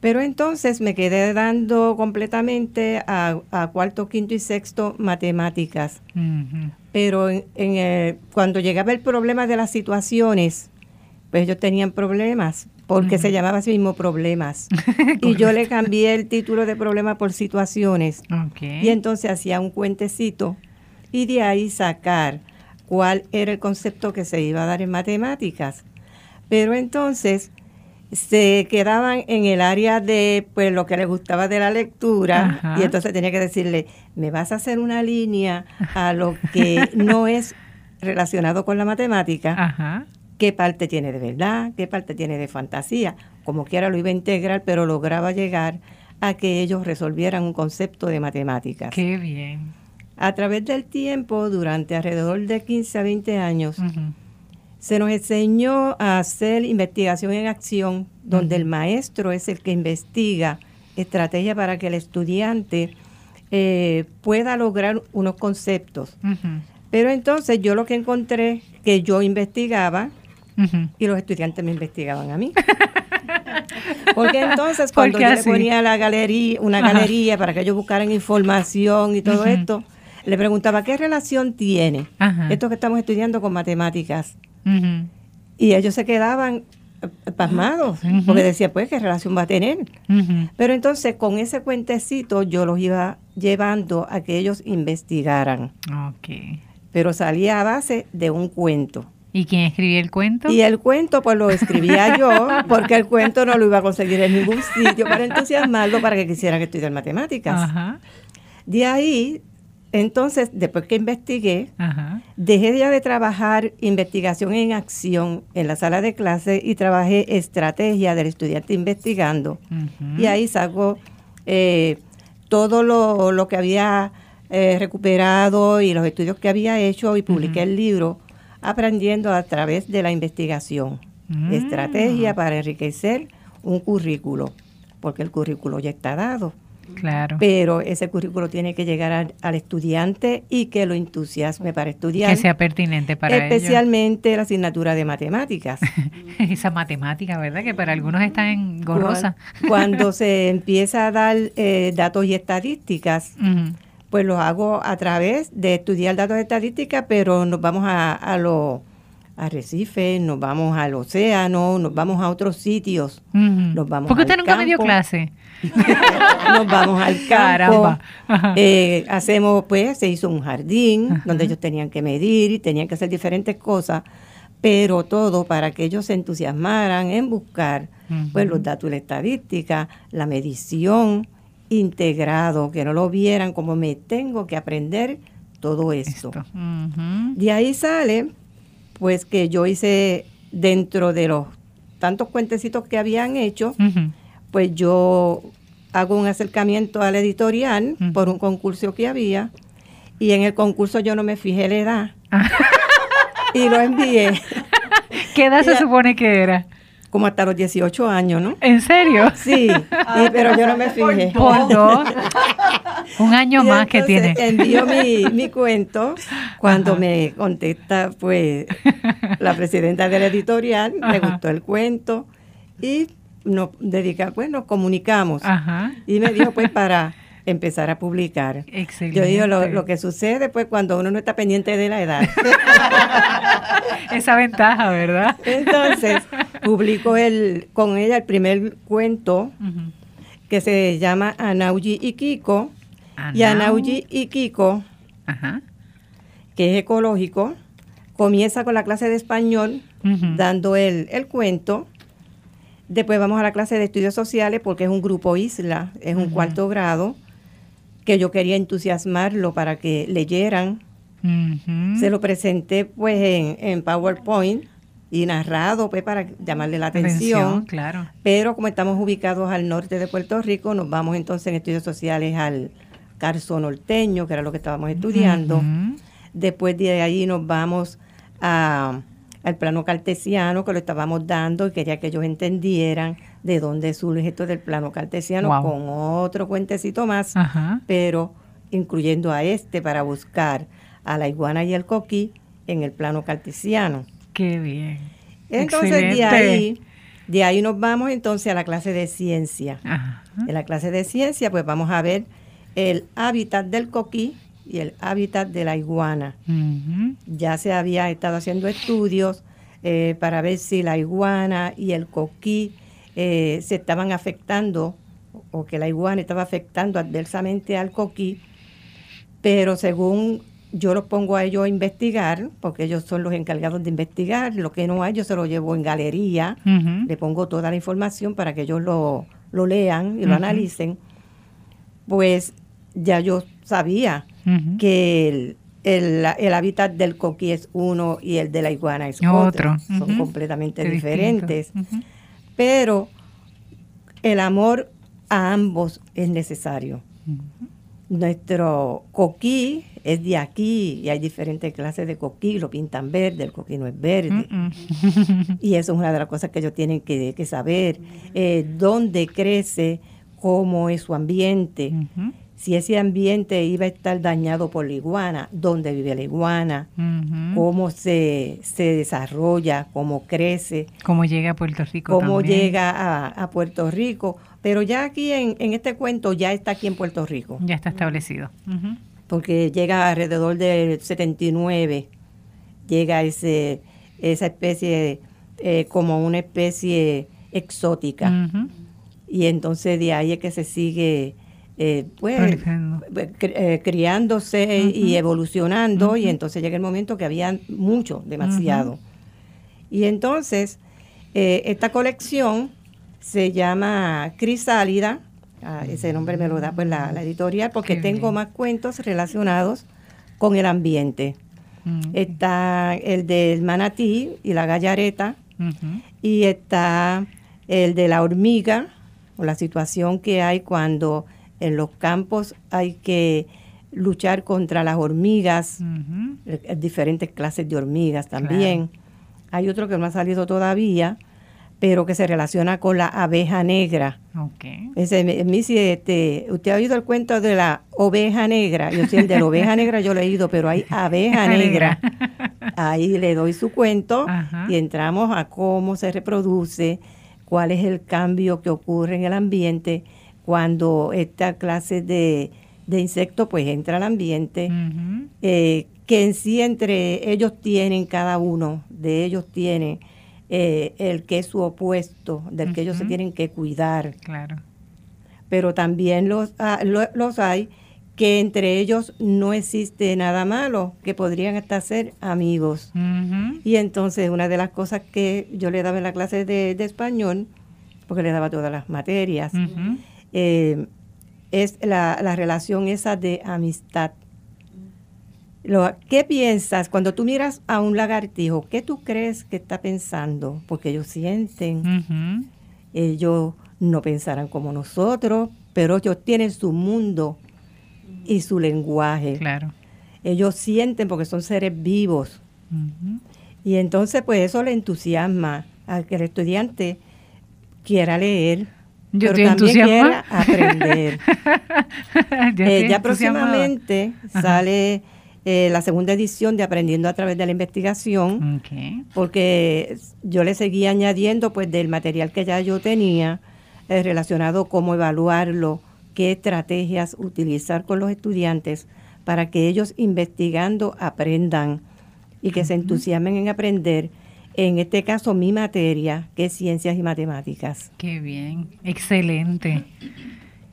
Pero entonces me quedé dando completamente a, cuarto, quinto y sexto matemáticas. Pero en, cuando llegaba el problema de las situaciones, pues ellos tenían problemas, porque se llamaba así mismo problemas. y yo le cambié el título de problema por situaciones. Y entonces hacía un cuentecito y de ahí sacar cuál era el concepto que se iba a dar en matemáticas. Pero entonces se quedaban en el área de pues lo que les gustaba de la lectura y entonces tenía que decirle, me vas a hacer una línea a lo que no es relacionado con la matemática. Ajá qué parte tiene de verdad, qué parte tiene de fantasía. Como quiera lo iba a integrar, pero lograba llegar a que ellos resolvieran un concepto de matemáticas. Qué bien. A través del tiempo, durante alrededor de 15 a 20 años, se nos enseñó a hacer investigación en acción, donde el maestro es el que investiga estrategia para que el estudiante eh, pueda lograr unos conceptos. Pero entonces yo lo que encontré que yo investigaba y los estudiantes me investigaban a mí. Porque entonces cuando yo le ponía la galería, una galería para que ellos buscaran información y todo esto, le preguntaba qué relación tiene esto que estamos estudiando con matemáticas. Y ellos se quedaban eh, pasmados, porque decía, pues, ¿qué relación va a tener? Pero entonces, con ese cuentecito, yo los iba llevando a que ellos investigaran. Pero salía a base de un cuento. ¿Y quién escribía el cuento? Y el cuento pues lo escribía yo, porque el cuento no lo iba a conseguir en ningún sitio para entusiasmarlo para que quisieran estudiar matemáticas. De ahí, entonces, después que investigué, dejé ya de trabajar investigación en acción en la sala de clase y trabajé estrategia del estudiante investigando. Y ahí saco eh, todo lo, que había eh, recuperado y los estudios que había hecho y publiqué el libro aprendiendo a través de la investigación. Mm. Estrategia para enriquecer un currículo, porque el currículo ya está dado. Claro. Pero ese currículo tiene que llegar al, al estudiante y que lo entusiasme para estudiar. Que sea pertinente para ellos. Especialmente la asignatura de matemáticas. Esa matemática, ¿verdad? Que para algunos está engorrosa. Cuan- Cuando se empieza a dar eh, datos y estadísticas, pues lo hago a través de estudiar datos de estadística, pero nos vamos a, a los arrecifes, nos vamos al océano, nos vamos a otros sitios, Ujú. Nos vamos ¿Por qué usted al nunca me dio campo. clase? nos vamos al campo, eh, hacemos, pues, se hizo un jardín Ajá. donde ellos tenían que medir y tenían que hacer diferentes cosas, pero todo para que ellos se entusiasmaran en buscar, pues, los datos y la estadística, la medición integrado, que no lo vieran como me tengo que aprender todo esto. De ahí sale, pues, que yo hice dentro de los tantos cuentecitos que habían hecho. Pues yo hago un acercamiento a la editorial por un concurso que había y en el concurso yo no me fijé la edad y lo envié ¿Qué edad se supone que era? como hasta los 18 años, ¿no? ¿En serio? Sí, y- pero yo no me fijé. Por dos. Un año Y más que tiene. entonces Envío mi, mi cuento cuando Ajá. me contesta pues la presidenta de la editorial, Ajá. gustó el cuento y nos dedica, pues nos comunicamos. Ajá. Y me dijo pues para empezar a publicar. Excelente. Yo digo, lo, lo que sucede pues cuando uno no está pendiente de la edad. Esa ventaja, ¿verdad? Entonces, publico el, con ella el primer cuento que se llama Anauji y Kiko. Y Anauji y Kiko, Ajá. que es ecológico, comienza con la clase de español, dando el, el cuento. Después vamos a la clase de estudios sociales porque es un grupo isla, es un cuarto grado, que yo quería entusiasmarlo para que leyeran. Se lo presenté pues en, en PowerPoint y narrado pues para llamarle la atención. claro. Pero como estamos ubicados al norte de Puerto Rico, nos vamos entonces en estudios sociales al Carso Norteño, que era lo que estábamos estudiando. Después de ahí nos vamos a- al plano cartesiano, que lo estábamos dando y quería que ellos entendieran de dónde surge esto del plano cartesiano Wow. con otro cuentecito más, Ajá. pero incluyendo a este para buscar a la iguana y el coquí en el plano cartesiano. Qué bien. Entonces de ahí, de ahí nos vamos entonces a la clase de ciencia. Ajá. En la clase de ciencia, pues vamos a ver el hábitat del coquí y el hábitat de la iguana. Ya se había estado haciendo estudios eh, para ver si la iguana y el coquí eh, se estaban afectando o que la iguana estaba afectando adversamente al coquí, pero según yo los pongo a ellos a investigar, porque ellos son los encargados de investigar, lo que no hay yo se lo llevo en galería, le pongo toda la información para que ellos lo, lo lean y lo analicen, pues ya yo sabía Que el, el, el hábitat del coquí es uno y el de la iguana es Otro. otro. Son completamente Qué diferentes. Pero el amor a ambos es necesario. Nuestro coquí es de aquí y hay diferentes clases de coquí. Lo pintan verde, el coquí no es verde. Mm, mm. Y eso es una de las cosas que ellos tienen que, que saber. Eh, dónde crece, cómo es su ambiente. Si ese ambiente iba a estar dañado por la iguana, dónde vive la iguana, cómo se, se desarrolla, cómo crece, Cómo llega a Puerto Rico cómo también. llega a, a Puerto Rico. Pero ya aquí en, en este cuento ya está aquí en Puerto Rico, Ya está establecido. Porque llega alrededor del 79, llega ese, esa especie eh, como una especie exótica. Y entonces de ahí es que se sigue eh, pues, eh, eh, criándose y evolucionando y entonces llega el momento que había mucho, demasiado. Y entonces eh, esta colección se llama Crisálida, ah, ese nombre me lo da pues la, la editorial porque Qué tengo bien. más cuentos relacionados con el ambiente. Mm. Está el del manatí y la gallareta, y está el de la hormiga, o la situación que hay cuando en los campos hay que luchar contra las hormigas, eh, diferentes clases de hormigas también. Hay otro que no ha salido todavía, pero que se relaciona con la abeja negra. Okay. Ese, este, ¿Usted ha oído el cuento de la oveja negra? Yo sí, el de la oveja negra yo lo he oído, pero hay abeja negra. Ahí le doy su cuento y entramos a cómo se reproduce, cuál es el cambio que ocurre en el ambiente cuando esta clase de, de insectos pues entra al ambiente, eh, que en sí entre ellos tienen, cada uno de ellos tiene eh, el que es su opuesto, del que ellos se tienen que cuidar. Claro. Pero también los, ah, los hay que entre ellos no existe nada malo, que podrían hasta ser amigos. Y entonces una de las cosas que yo le daba en la clase de, español, porque le daba todas las materias, eh, es la, la, relación esa de amistad. Lo, ¿Qué piensas cuando tú miras a un lagartijo? ¿Qué tú crees que está pensando? Porque ellos sienten, ellos no pensarán como nosotros, pero ellos tienen su mundo y su lenguaje. Claro. Ellos sienten porque son seres vivos. Y entonces, pues eso le entusiasma a que el estudiante quiera leer, Yo pero también quiera aprender. eh, ya próximamente sale eh, la segunda edición de Aprendiendo a través de la investigación, porque yo le seguí añadiendo pues del material que ya yo tenía eh, relacionado cómo evaluarlo, qué estrategias utilizar con los estudiantes para que ellos investigando aprendan y que se entusiasmen en aprender. En este caso, mi materia, que es ciencias y matemáticas. Qué bien, excelente.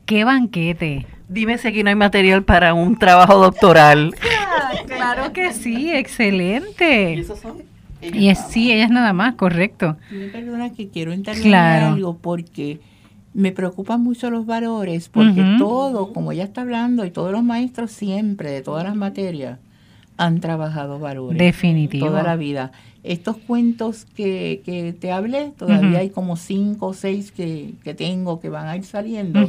¡Qué banquete! Dime si aquí no hay material para un trabajo doctoral. claro que sí, excelente. ¿Y esos son? Y es, sí, ellas nada más, correcto. Me perdona que quiero intervenir algo porque me preocupan mucho los valores porque todo, como ella está hablando, y todos los maestros siempre, de todas las materias, han trabajado valores. Definitivo. Toda la vida. Estos cuentos que, que te hablé, todavía hay como cinco o seis que, que, tengo que van a ir saliendo.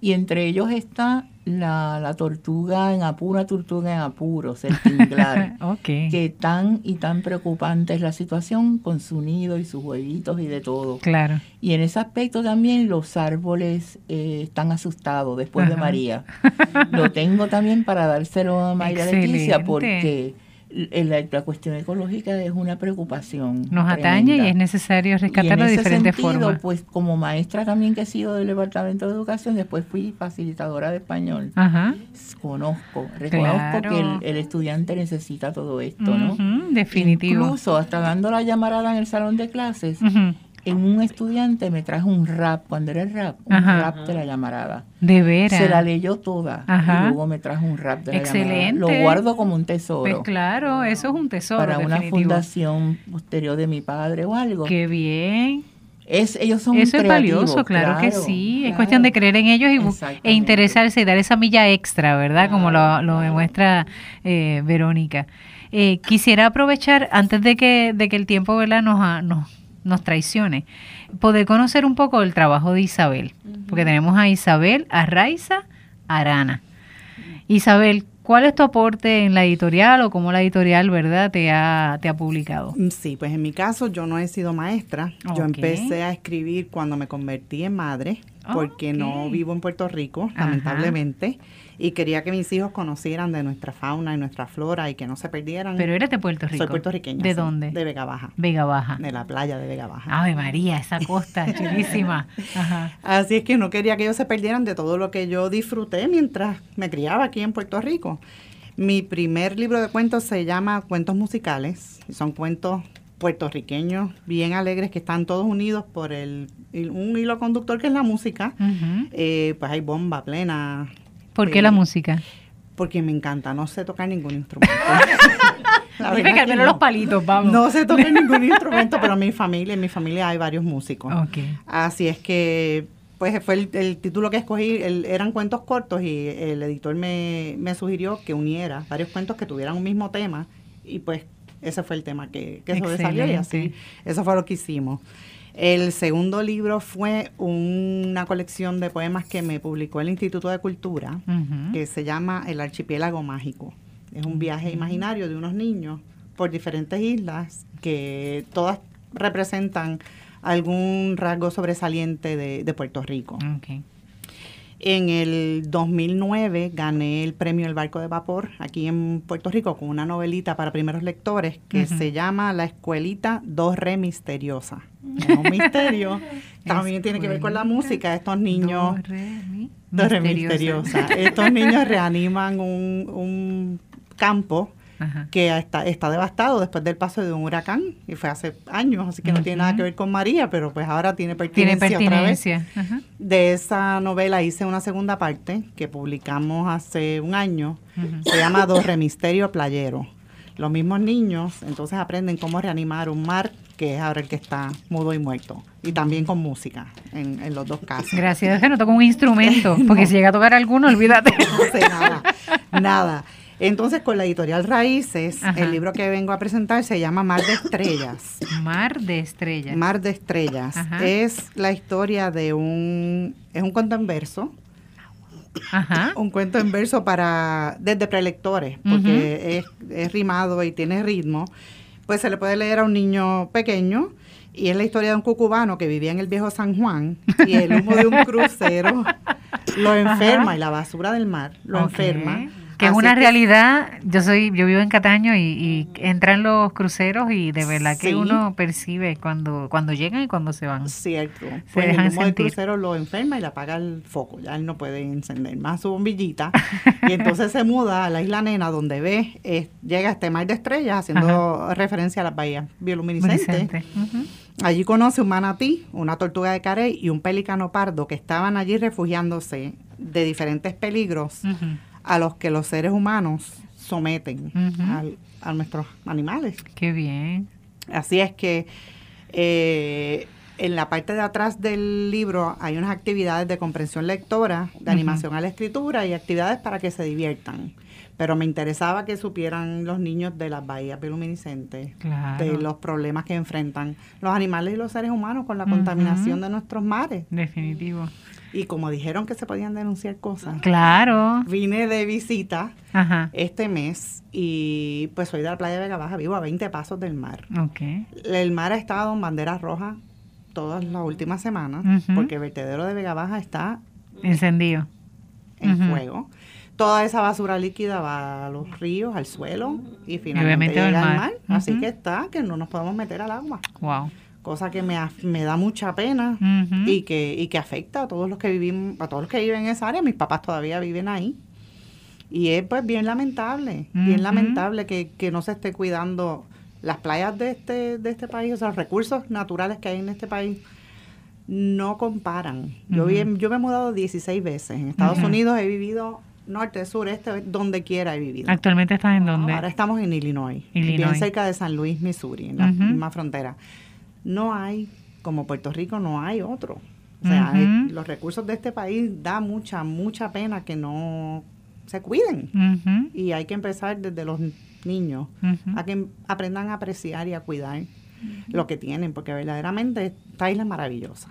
Y entre ellos está la, la tortuga en apuro, tortuga en apuros, el tinglar. Que tan y tan preocupante es la situación con su nido y sus huevitos y de todo. Claro. Y en ese aspecto también los árboles eh, están asustados después de María. Lo tengo también para dárselo a María Leticia porque la, cuestión ecológica es una preocupación. Nos atañe y es necesario rescatarlo de diferentes formas. Pues como maestra también que he sido del Departamento de Educación, después fui facilitadora de español. Conozco, reconozco que el, estudiante necesita todo esto, ¿no? Definitivo. Incluso hasta dando la llamarada en el salón de clases, en un estudiante me trajo un rap, cuando era el rap, un rap de la llamarada. De veras. Se la leyó toda y luego me trajo un rap de la Excelente. Lo guardo como un tesoro. Pues claro, eso es un tesoro. Para una fundación posterior de mi padre o algo. Qué bien. Es, ellos son Eso es valioso, claro, que sí. Es cuestión de creer en ellos y, e interesarse y dar esa milla extra, ¿verdad? Como lo, lo demuestra eh, Verónica. Eh, quisiera aprovechar, antes de que, de que el tiempo ¿verdad? Nos, nos nos traicione, poder conocer un poco el trabajo de Isabel, porque tenemos a Isabel Arraiza Arana. Isabel, ¿cuál es tu aporte en la editorial o cómo la editorial, verdad, te ha, te ha publicado? Mm, sí, pues en mi caso yo no he sido maestra. Yo empecé a escribir cuando me convertí en madre, porque no vivo en Puerto Rico, lamentablemente y quería que mis hijos conocieran de nuestra fauna y nuestra flora y que no se perdieran. Pero eres de Puerto Rico. Soy puertorriqueña. ¿De dónde? De Vega Baja. Vega Baja. De la playa de Vega Baja. Ay, María, esa costa chulísima. Así es que no quería que ellos se perdieran de todo lo que yo disfruté mientras me criaba aquí en Puerto Rico. Mi primer libro de cuentos se llama Cuentos Musicales. Son cuentos puertorriqueños bien alegres que están todos unidos por el, un hilo conductor que es la música. Eh, pues hay bomba plena, ¿Por qué la música? Porque me encanta, no sé tocar ningún instrumento. Dime que al menos los palitos, vamos. No sé tocar ningún instrumento, pero en mi familia, en mi familia hay varios músicos. Okay. Así es que, pues fue el, título que escogí, eran cuentos cortos y el editor me, sugirió que uniera varios cuentos que tuvieran un mismo tema y pues ese fue el tema que, que sobresalió y así, eso fue lo que hicimos. El segundo libro fue una colección de poemas que me publicó el Instituto de Cultura, que se llama El Archipiélago Mágico. Es un viaje imaginario de unos niños por diferentes islas que todas representan algún rasgo sobresaliente de, Puerto Rico. En el 2009 gané el premio El Barco de Vapor aquí en Puerto Rico con una novelita para primeros lectores que se llama La Escuelita Dos Re Misteriosa. Es un misterio. También tiene que ver con la música. Estos niños... Dos Re, Misteriosa. Estos niños reaniman un, un campo que está, está devastado después del paso de un huracán y fue hace años, así que no tiene nada que ver con María, pero pues ahora tiene pertinencia, otra vez. De esa novela hice una segunda parte que publicamos hace un año, se llama Dos Remisterio Playero. Los mismos niños entonces aprenden cómo reanimar un mar que es ahora el que está mudo y muerto. Y también con música, en, los dos casos. Gracias, que no toco un instrumento, porque si llega a tocar alguno, olvídate. no sé nada, nada. Entonces, con la editorial Raíces, el libro que vengo a presentar se llama Mar de Estrellas. Mar de Estrellas. Mar de Estrellas. Es la historia de un, es un cuento en verso. Ajá. Un cuento en verso para, desde prelectores, porque es, es rimado y tiene ritmo. Pues se le puede leer a un niño pequeño y es la historia de un cucubano que vivía en el viejo San Juan y el humo de un crucero lo enferma y la basura del mar lo enferma que es una realidad. Yo soy, yo vivo en Cataño y, entran los cruceros y de verdad que uno percibe cuando cuando llegan y cuando se van. Cierto. Se pues dejan el crucero lo enferma y le apaga el foco. Ya él no puede encender más su bombillita y entonces se muda a la isla Nena donde ve eh, llega este mar de estrellas haciendo referencia a las bahías bioluminiscentes. Allí conoce un manatí, una tortuga de carey y un pelícano pardo que estaban allí refugiándose de diferentes peligros a los que los seres humanos someten a nuestros animales. Qué bien. Así es que eh, en la parte de atrás del libro hay unas actividades de comprensión lectora, de animación a la escritura y actividades para que se diviertan. Pero me interesaba que supieran los niños de las bahías bioluminiscentes, de los problemas que enfrentan los animales y los seres humanos con la contaminación de nuestros mares. Definitivo. Y como dijeron que se podían denunciar cosas. Claro. Vine de visita este mes y pues soy de la playa de Vega Baja, vivo a 20 pasos del mar. Okay. El mar ha estado en bandera roja todas las últimas semanas porque el vertedero de Vega Baja está encendido. En fuego. Toda esa basura líquida va a los ríos, al suelo y finalmente llega al mar. Así que está, que no nos podemos meter al agua. Wow cosa que me, me da mucha pena y, que, y que afecta a todos los que vivimos, a todos los que viven en esa área. Mis papás todavía viven ahí. Y es pues bien lamentable, bien lamentable que, no se esté cuidando las playas de este, de este país, o sea, los recursos naturales que hay en este país no comparan. Yo, yo me he mudado 16 veces. En Estados Unidos he vivido norte, sur, este, donde quiera he vivido. ¿Actualmente estás en dónde? Ahora estamos en Illinois, bien cerca de San Luis, Missouri, en la misma frontera no hay, como Puerto Rico, no hay otro. O sea, los recursos de este país da mucha, mucha pena que no se cuiden. Y hay que empezar desde los niños a que aprendan a apreciar y a cuidar lo que tienen, porque verdaderamente esta isla es maravillosa.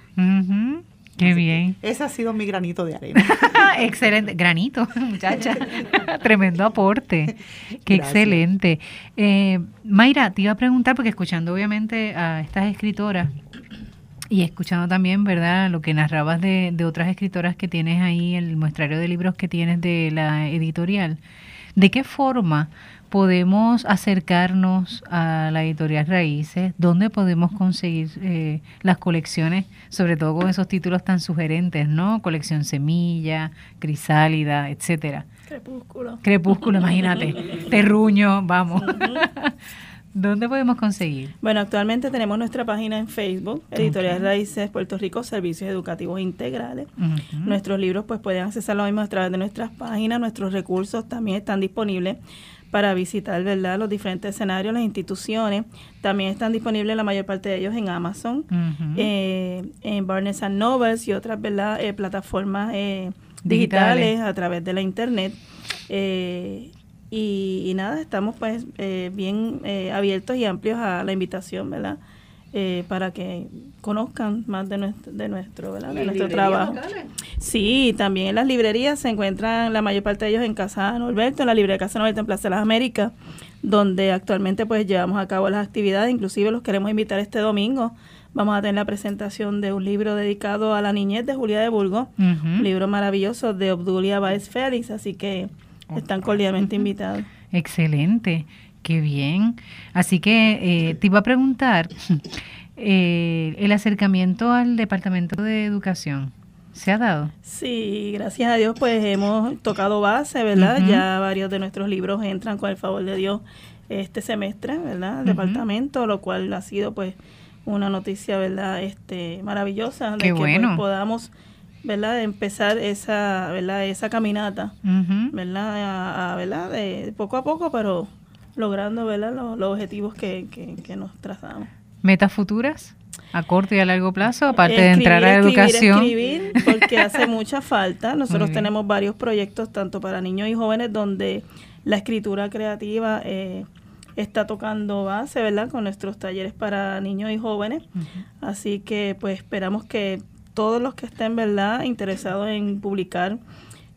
Qué bien. ese ha sido mi granito de arena. excelente. Granito, muchacha. Tremendo aporte. Qué excelente. Eh, Mayra, te iba a preguntar, porque escuchando obviamente a estas escritoras y escuchando también, ¿verdad?, lo que narrabas de, de otras escritoras que tienes ahí, el muestrario de libros que tienes de la editorial, ¿de qué forma podemos acercarnos a la editorial Raíces? ¿Dónde podemos conseguir eh, las colecciones, sobre todo con esos títulos tan sugerentes, ¿no? Colección Semilla, Crisálida, etcétera. Crepúsculo. Crepúsculo, imagínate. Terruño, vamos. ¿Dónde podemos conseguir? Bueno, actualmente tenemos nuestra página en Facebook, Editorial Raíces Puerto Rico Servicios Educativos Integrales. Nuestros libros pues pueden accesar lo mismo a través de nuestras páginas, nuestros recursos también están disponibles para visitar ¿verdad? los diferentes escenarios, las instituciones. También están disponibles la mayor parte de ellos en Amazon, eh, en Barnes and Nobles y otras ¿verdad? Eh, plataformas eh, digitales. a través de la Internet. Y, nada, estamos pues bien abiertos y amplios a la invitación, ¿verdad? eh, para que conozcan más de nuestro, de nuestro, ¿verdad? De nuestro trabajo. Sí, también en las librerías se encuentran la mayor parte de ellos en Casa Norberto, en la librería Casa Norberto en Plaza de las Américas, donde actualmente pues llevamos a cabo las actividades, inclusive los queremos invitar este domingo. Vamos a tener la presentación de un libro dedicado a la niñez de Julia de Burgos, un libro maravilloso de Obdulia Baez Félix, así que están cordialmente invitados. Excelente. Qué bien. Así que eh, te iba a preguntar, eh, el acercamiento al Departamento de Educación, ¿se ha dado? Sí, gracias a Dios pues hemos tocado base, ¿verdad? Ya varios de nuestros libros entran con el favor de Dios este semestre, ¿verdad? Al departamento, lo cual ha sido pues una noticia, ¿verdad? Este maravillosa de que pues, podamos ¿verdad? empezar esa, ¿verdad? Esa caminata, ¿verdad? A, ¿verdad? De poco a poco, pero logrando ¿verdad? Los, objetivos que, que, nos trazamos. ¿Metas futuras? a corto y a largo plazo, aparte de entrar a la educación. Escribir, porque hace mucha falta. Nosotros tenemos varios proyectos, tanto para niños y jóvenes, donde la escritura creativa eh, está tocando base, ¿verdad? Con nuestros talleres para niños y jóvenes. Así que, pues, esperamos que todos los que estén, ¿verdad?, interesados en publicar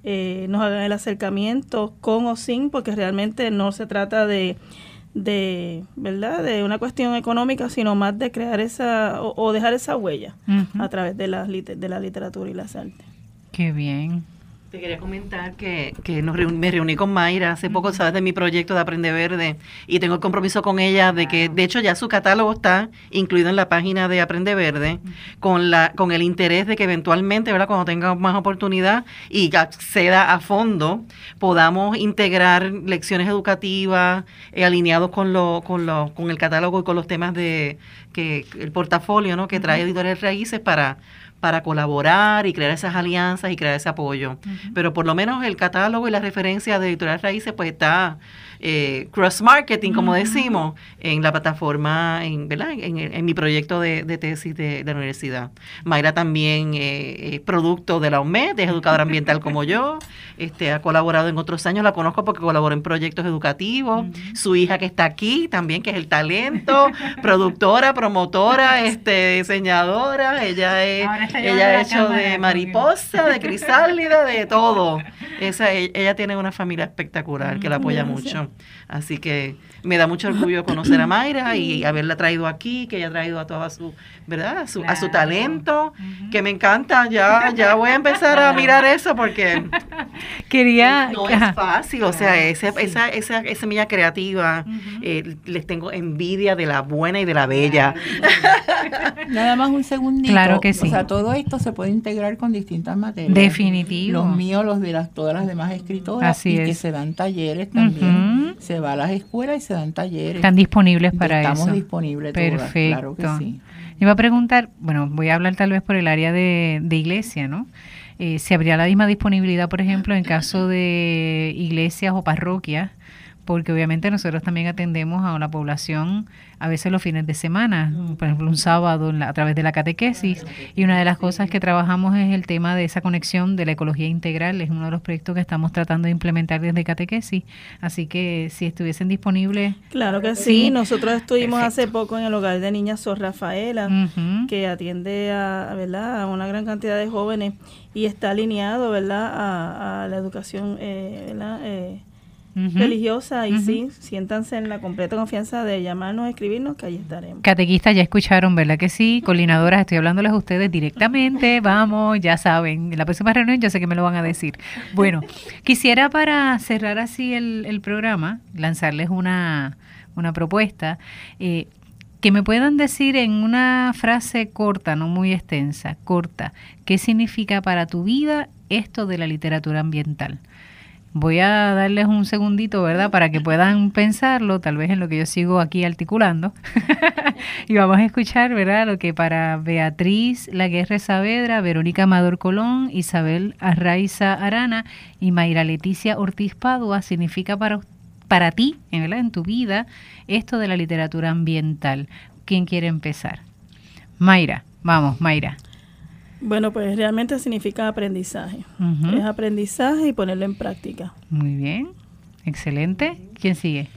eh, nos hagan el acercamiento con o sin, porque realmente no se trata de, de verdad de una cuestión económica, sino más de crear esa o, dejar esa huella a través de la, de la literatura y las artes. Qué bien. Te quería comentar que, que nos me reuní con Mayra hace poco, sabes, de mi proyecto de Aprende Verde y tengo el compromiso con ella de que, de hecho, ya su catálogo está incluido en la página de Aprende Verde con la con el interés de que eventualmente, ¿verdad? Cuando tenga más oportunidad y acceda a fondo, podamos integrar lecciones educativas eh, alineados con lo, con lo, con el catálogo y con los temas de que el portafolio, ¿no? Que trae Editorial Raíces para para colaborar y crear esas alianzas y crear ese apoyo. Pero por lo menos el catálogo y la referencia de Editorial Raíces pues está eh, cross marketing, como decimos, en la plataforma, en, ¿verdad? en, mi proyecto de, tesis de, la universidad. Mayra también eh, es producto de la UMED, es educadora ambiental como yo, este, ha colaborado en otros años, la conozco porque colaboró en proyectos educativos, su hija que está aquí también, que es el talento, productora, promotora, este, diseñadora, ella es, ella ha hecho de mariposa, de crisálida, de todo. Esa, e, ella tiene una familia espectacular que la apoya mucho. Así que me da mucho orgullo conocer a Mayra y haberla traído aquí, que haya traído a toda su, ¿verdad? A su, a su talento, que me encanta. Ya, ya voy a empezar a mirar eso porque quería no es fácil, o sea, esa, esa, esa, esa semilla creativa, eh, les tengo envidia de la buena y de la bella. Nada más un segundito. Claro que sí. O sea, todo esto se puede integrar con distintas materias. Definitivo. Los míos, los de las todas las demás escritoras Así y que se dan talleres también. Se va a las escuelas y se dan talleres. Están disponibles para eso. Estamos disponibles Perfecto. claro que sí. Iba a preguntar, bueno, voy a hablar tal vez por el área de, de iglesia, ¿no? Eh, ¿Se habría la misma disponibilidad, por ejemplo, en caso de iglesias o parroquias porque obviamente nosotros también atendemos a una población a veces los fines de semana, por ejemplo un sábado a través de la catequesis, y una de las cosas que trabajamos es el tema de esa conexión de la ecología integral, es uno de los proyectos que estamos tratando de implementar desde catequesis, así que si estuviesen disponibles... Claro que sí, nosotros estuvimos hace poco en el hogar de niñas Sor Rafaela, que atiende a, ¿verdad? a una gran cantidad de jóvenes y está alineado ¿verdad? A, la educación eh, ¿verdad? Eh, religiosa y sí, siéntanse en la completa confianza de llamarnos, escribirnos, que ahí estaremos. Catequistas ya escucharon, ¿verdad que sí? Colinadoras, estoy hablándoles a ustedes directamente, vamos, ya saben, en la próxima reunión yo sé que me lo van a decir. Bueno, quisiera para cerrar así el, el programa, lanzarles una, una propuesta. Eh, que me puedan decir en una frase corta, no muy extensa, corta, qué significa para tu vida esto de la literatura ambiental. Voy a darles un segundito, ¿verdad? Para que puedan pensarlo, tal vez en lo que yo sigo aquí articulando. y vamos a escuchar, ¿verdad? Lo que para Beatriz Laguerre Saavedra, Verónica Amador Colón, Isabel Arraiza Arana y Mayra Leticia Ortiz Padua significa para, para ti, ¿verdad? En tu vida, esto de la literatura ambiental. ¿Quién quiere empezar? Mayra, vamos, Mayra. Bueno, pues realmente significa aprendizaje. Es aprendizaje y ponerlo en práctica. Muy bien, excelente. ¿Quién sigue?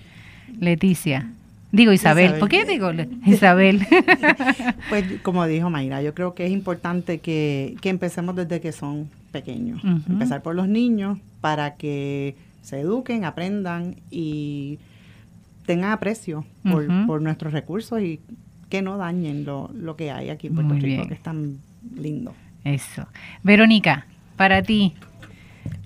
Leticia. Digo Isabel, ¿por qué digo Isabel? pues como dijo Mayra, yo creo que es importante que, empecemos desde que son pequeños. Empezar por los niños para que se eduquen, aprendan y tengan aprecio por, nuestros recursos y que no dañen lo, lo que hay aquí en Puerto Rico, que es tan lindo. Eso. Verónica, para ti,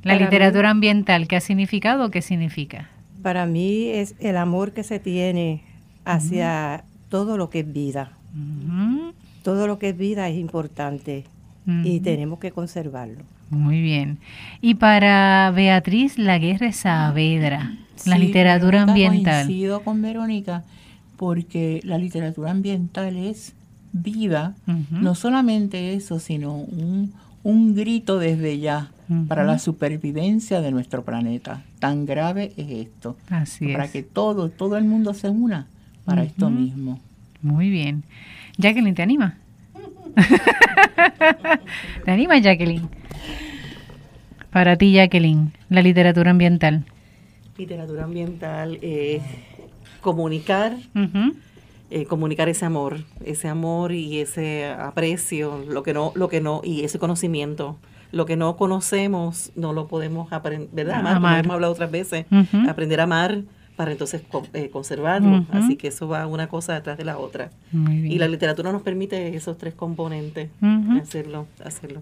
la literatura ambiental, ¿qué ha significado o qué significa? Para mí es el amor que se tiene hacia todo lo que es vida. Todo lo que es vida es importante y tenemos que conservarlo. Muy bien. Y para Beatriz Laguerre Saavedra, la literatura ambiental. Coincido con Verónica porque la literatura ambiental es vida, no solamente eso, sino un, un grito desde ya para la supervivencia de nuestro planeta. Tan grave es esto. Así para que todo, todo el mundo se una para esto mismo. Muy bien. Jacqueline, ¿te anima? ¿Te anima, Jacqueline? Para ti, Jacqueline, la literatura ambiental. Literatura ambiental es comunicar, eh, comunicar ese amor, ese amor y ese aprecio, lo que no, lo que no, y ese conocimiento. Lo que no conocemos no lo podemos aprender, ¿verdad? Amar, Como hemos hablado otras veces, aprender a amar para entonces eh, conservarlo. Así que eso va una cosa detrás de la otra. Y la literatura nos permite esos tres componentes, hacerlo, hacerlo.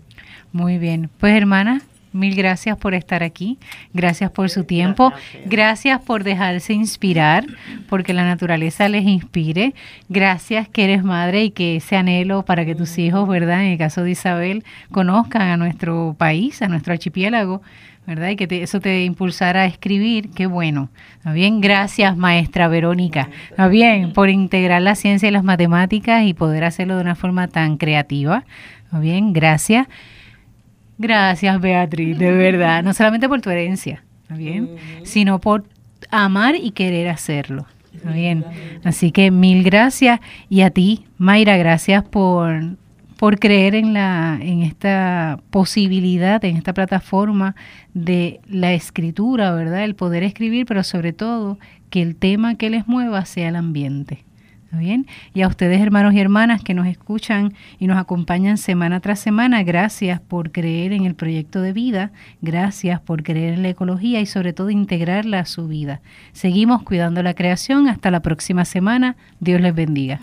Muy bien. Pues hermana, Mil gracias por estar aquí, gracias por su tiempo, gracias por dejarse inspirar, porque la naturaleza les inspire, gracias que eres madre y que ese anhelo para que tus hijos, ¿verdad? En el caso de Isabel, conozcan a nuestro país, a nuestro archipiélago, ¿verdad? Y que eso te impulsara a escribir, qué bueno. ¿Está bien? Gracias, maestra Verónica. ¿Está bien? Por integrar la ciencia y las matemáticas y poder hacerlo de una forma tan creativa. ¿Está bien? Gracias. Gracias, Beatriz, de verdad. No solamente por tu herencia, ¿está bien? Sino por amar y querer hacerlo. ¿Está bien? Así que mil gracias. Y a ti, Mayra, gracias por, por creer en, la, en esta posibilidad, en esta plataforma de la escritura, ¿verdad? El poder escribir, pero sobre todo que el tema que les mueva sea el ambiente bien? Y a ustedes, hermanos y hermanas que nos escuchan y nos acompañan semana tras semana, gracias por creer en el proyecto de vida, gracias por creer en la ecología y sobre todo integrarla a su vida. Seguimos cuidando la creación. Hasta la próxima semana. Dios les bendiga.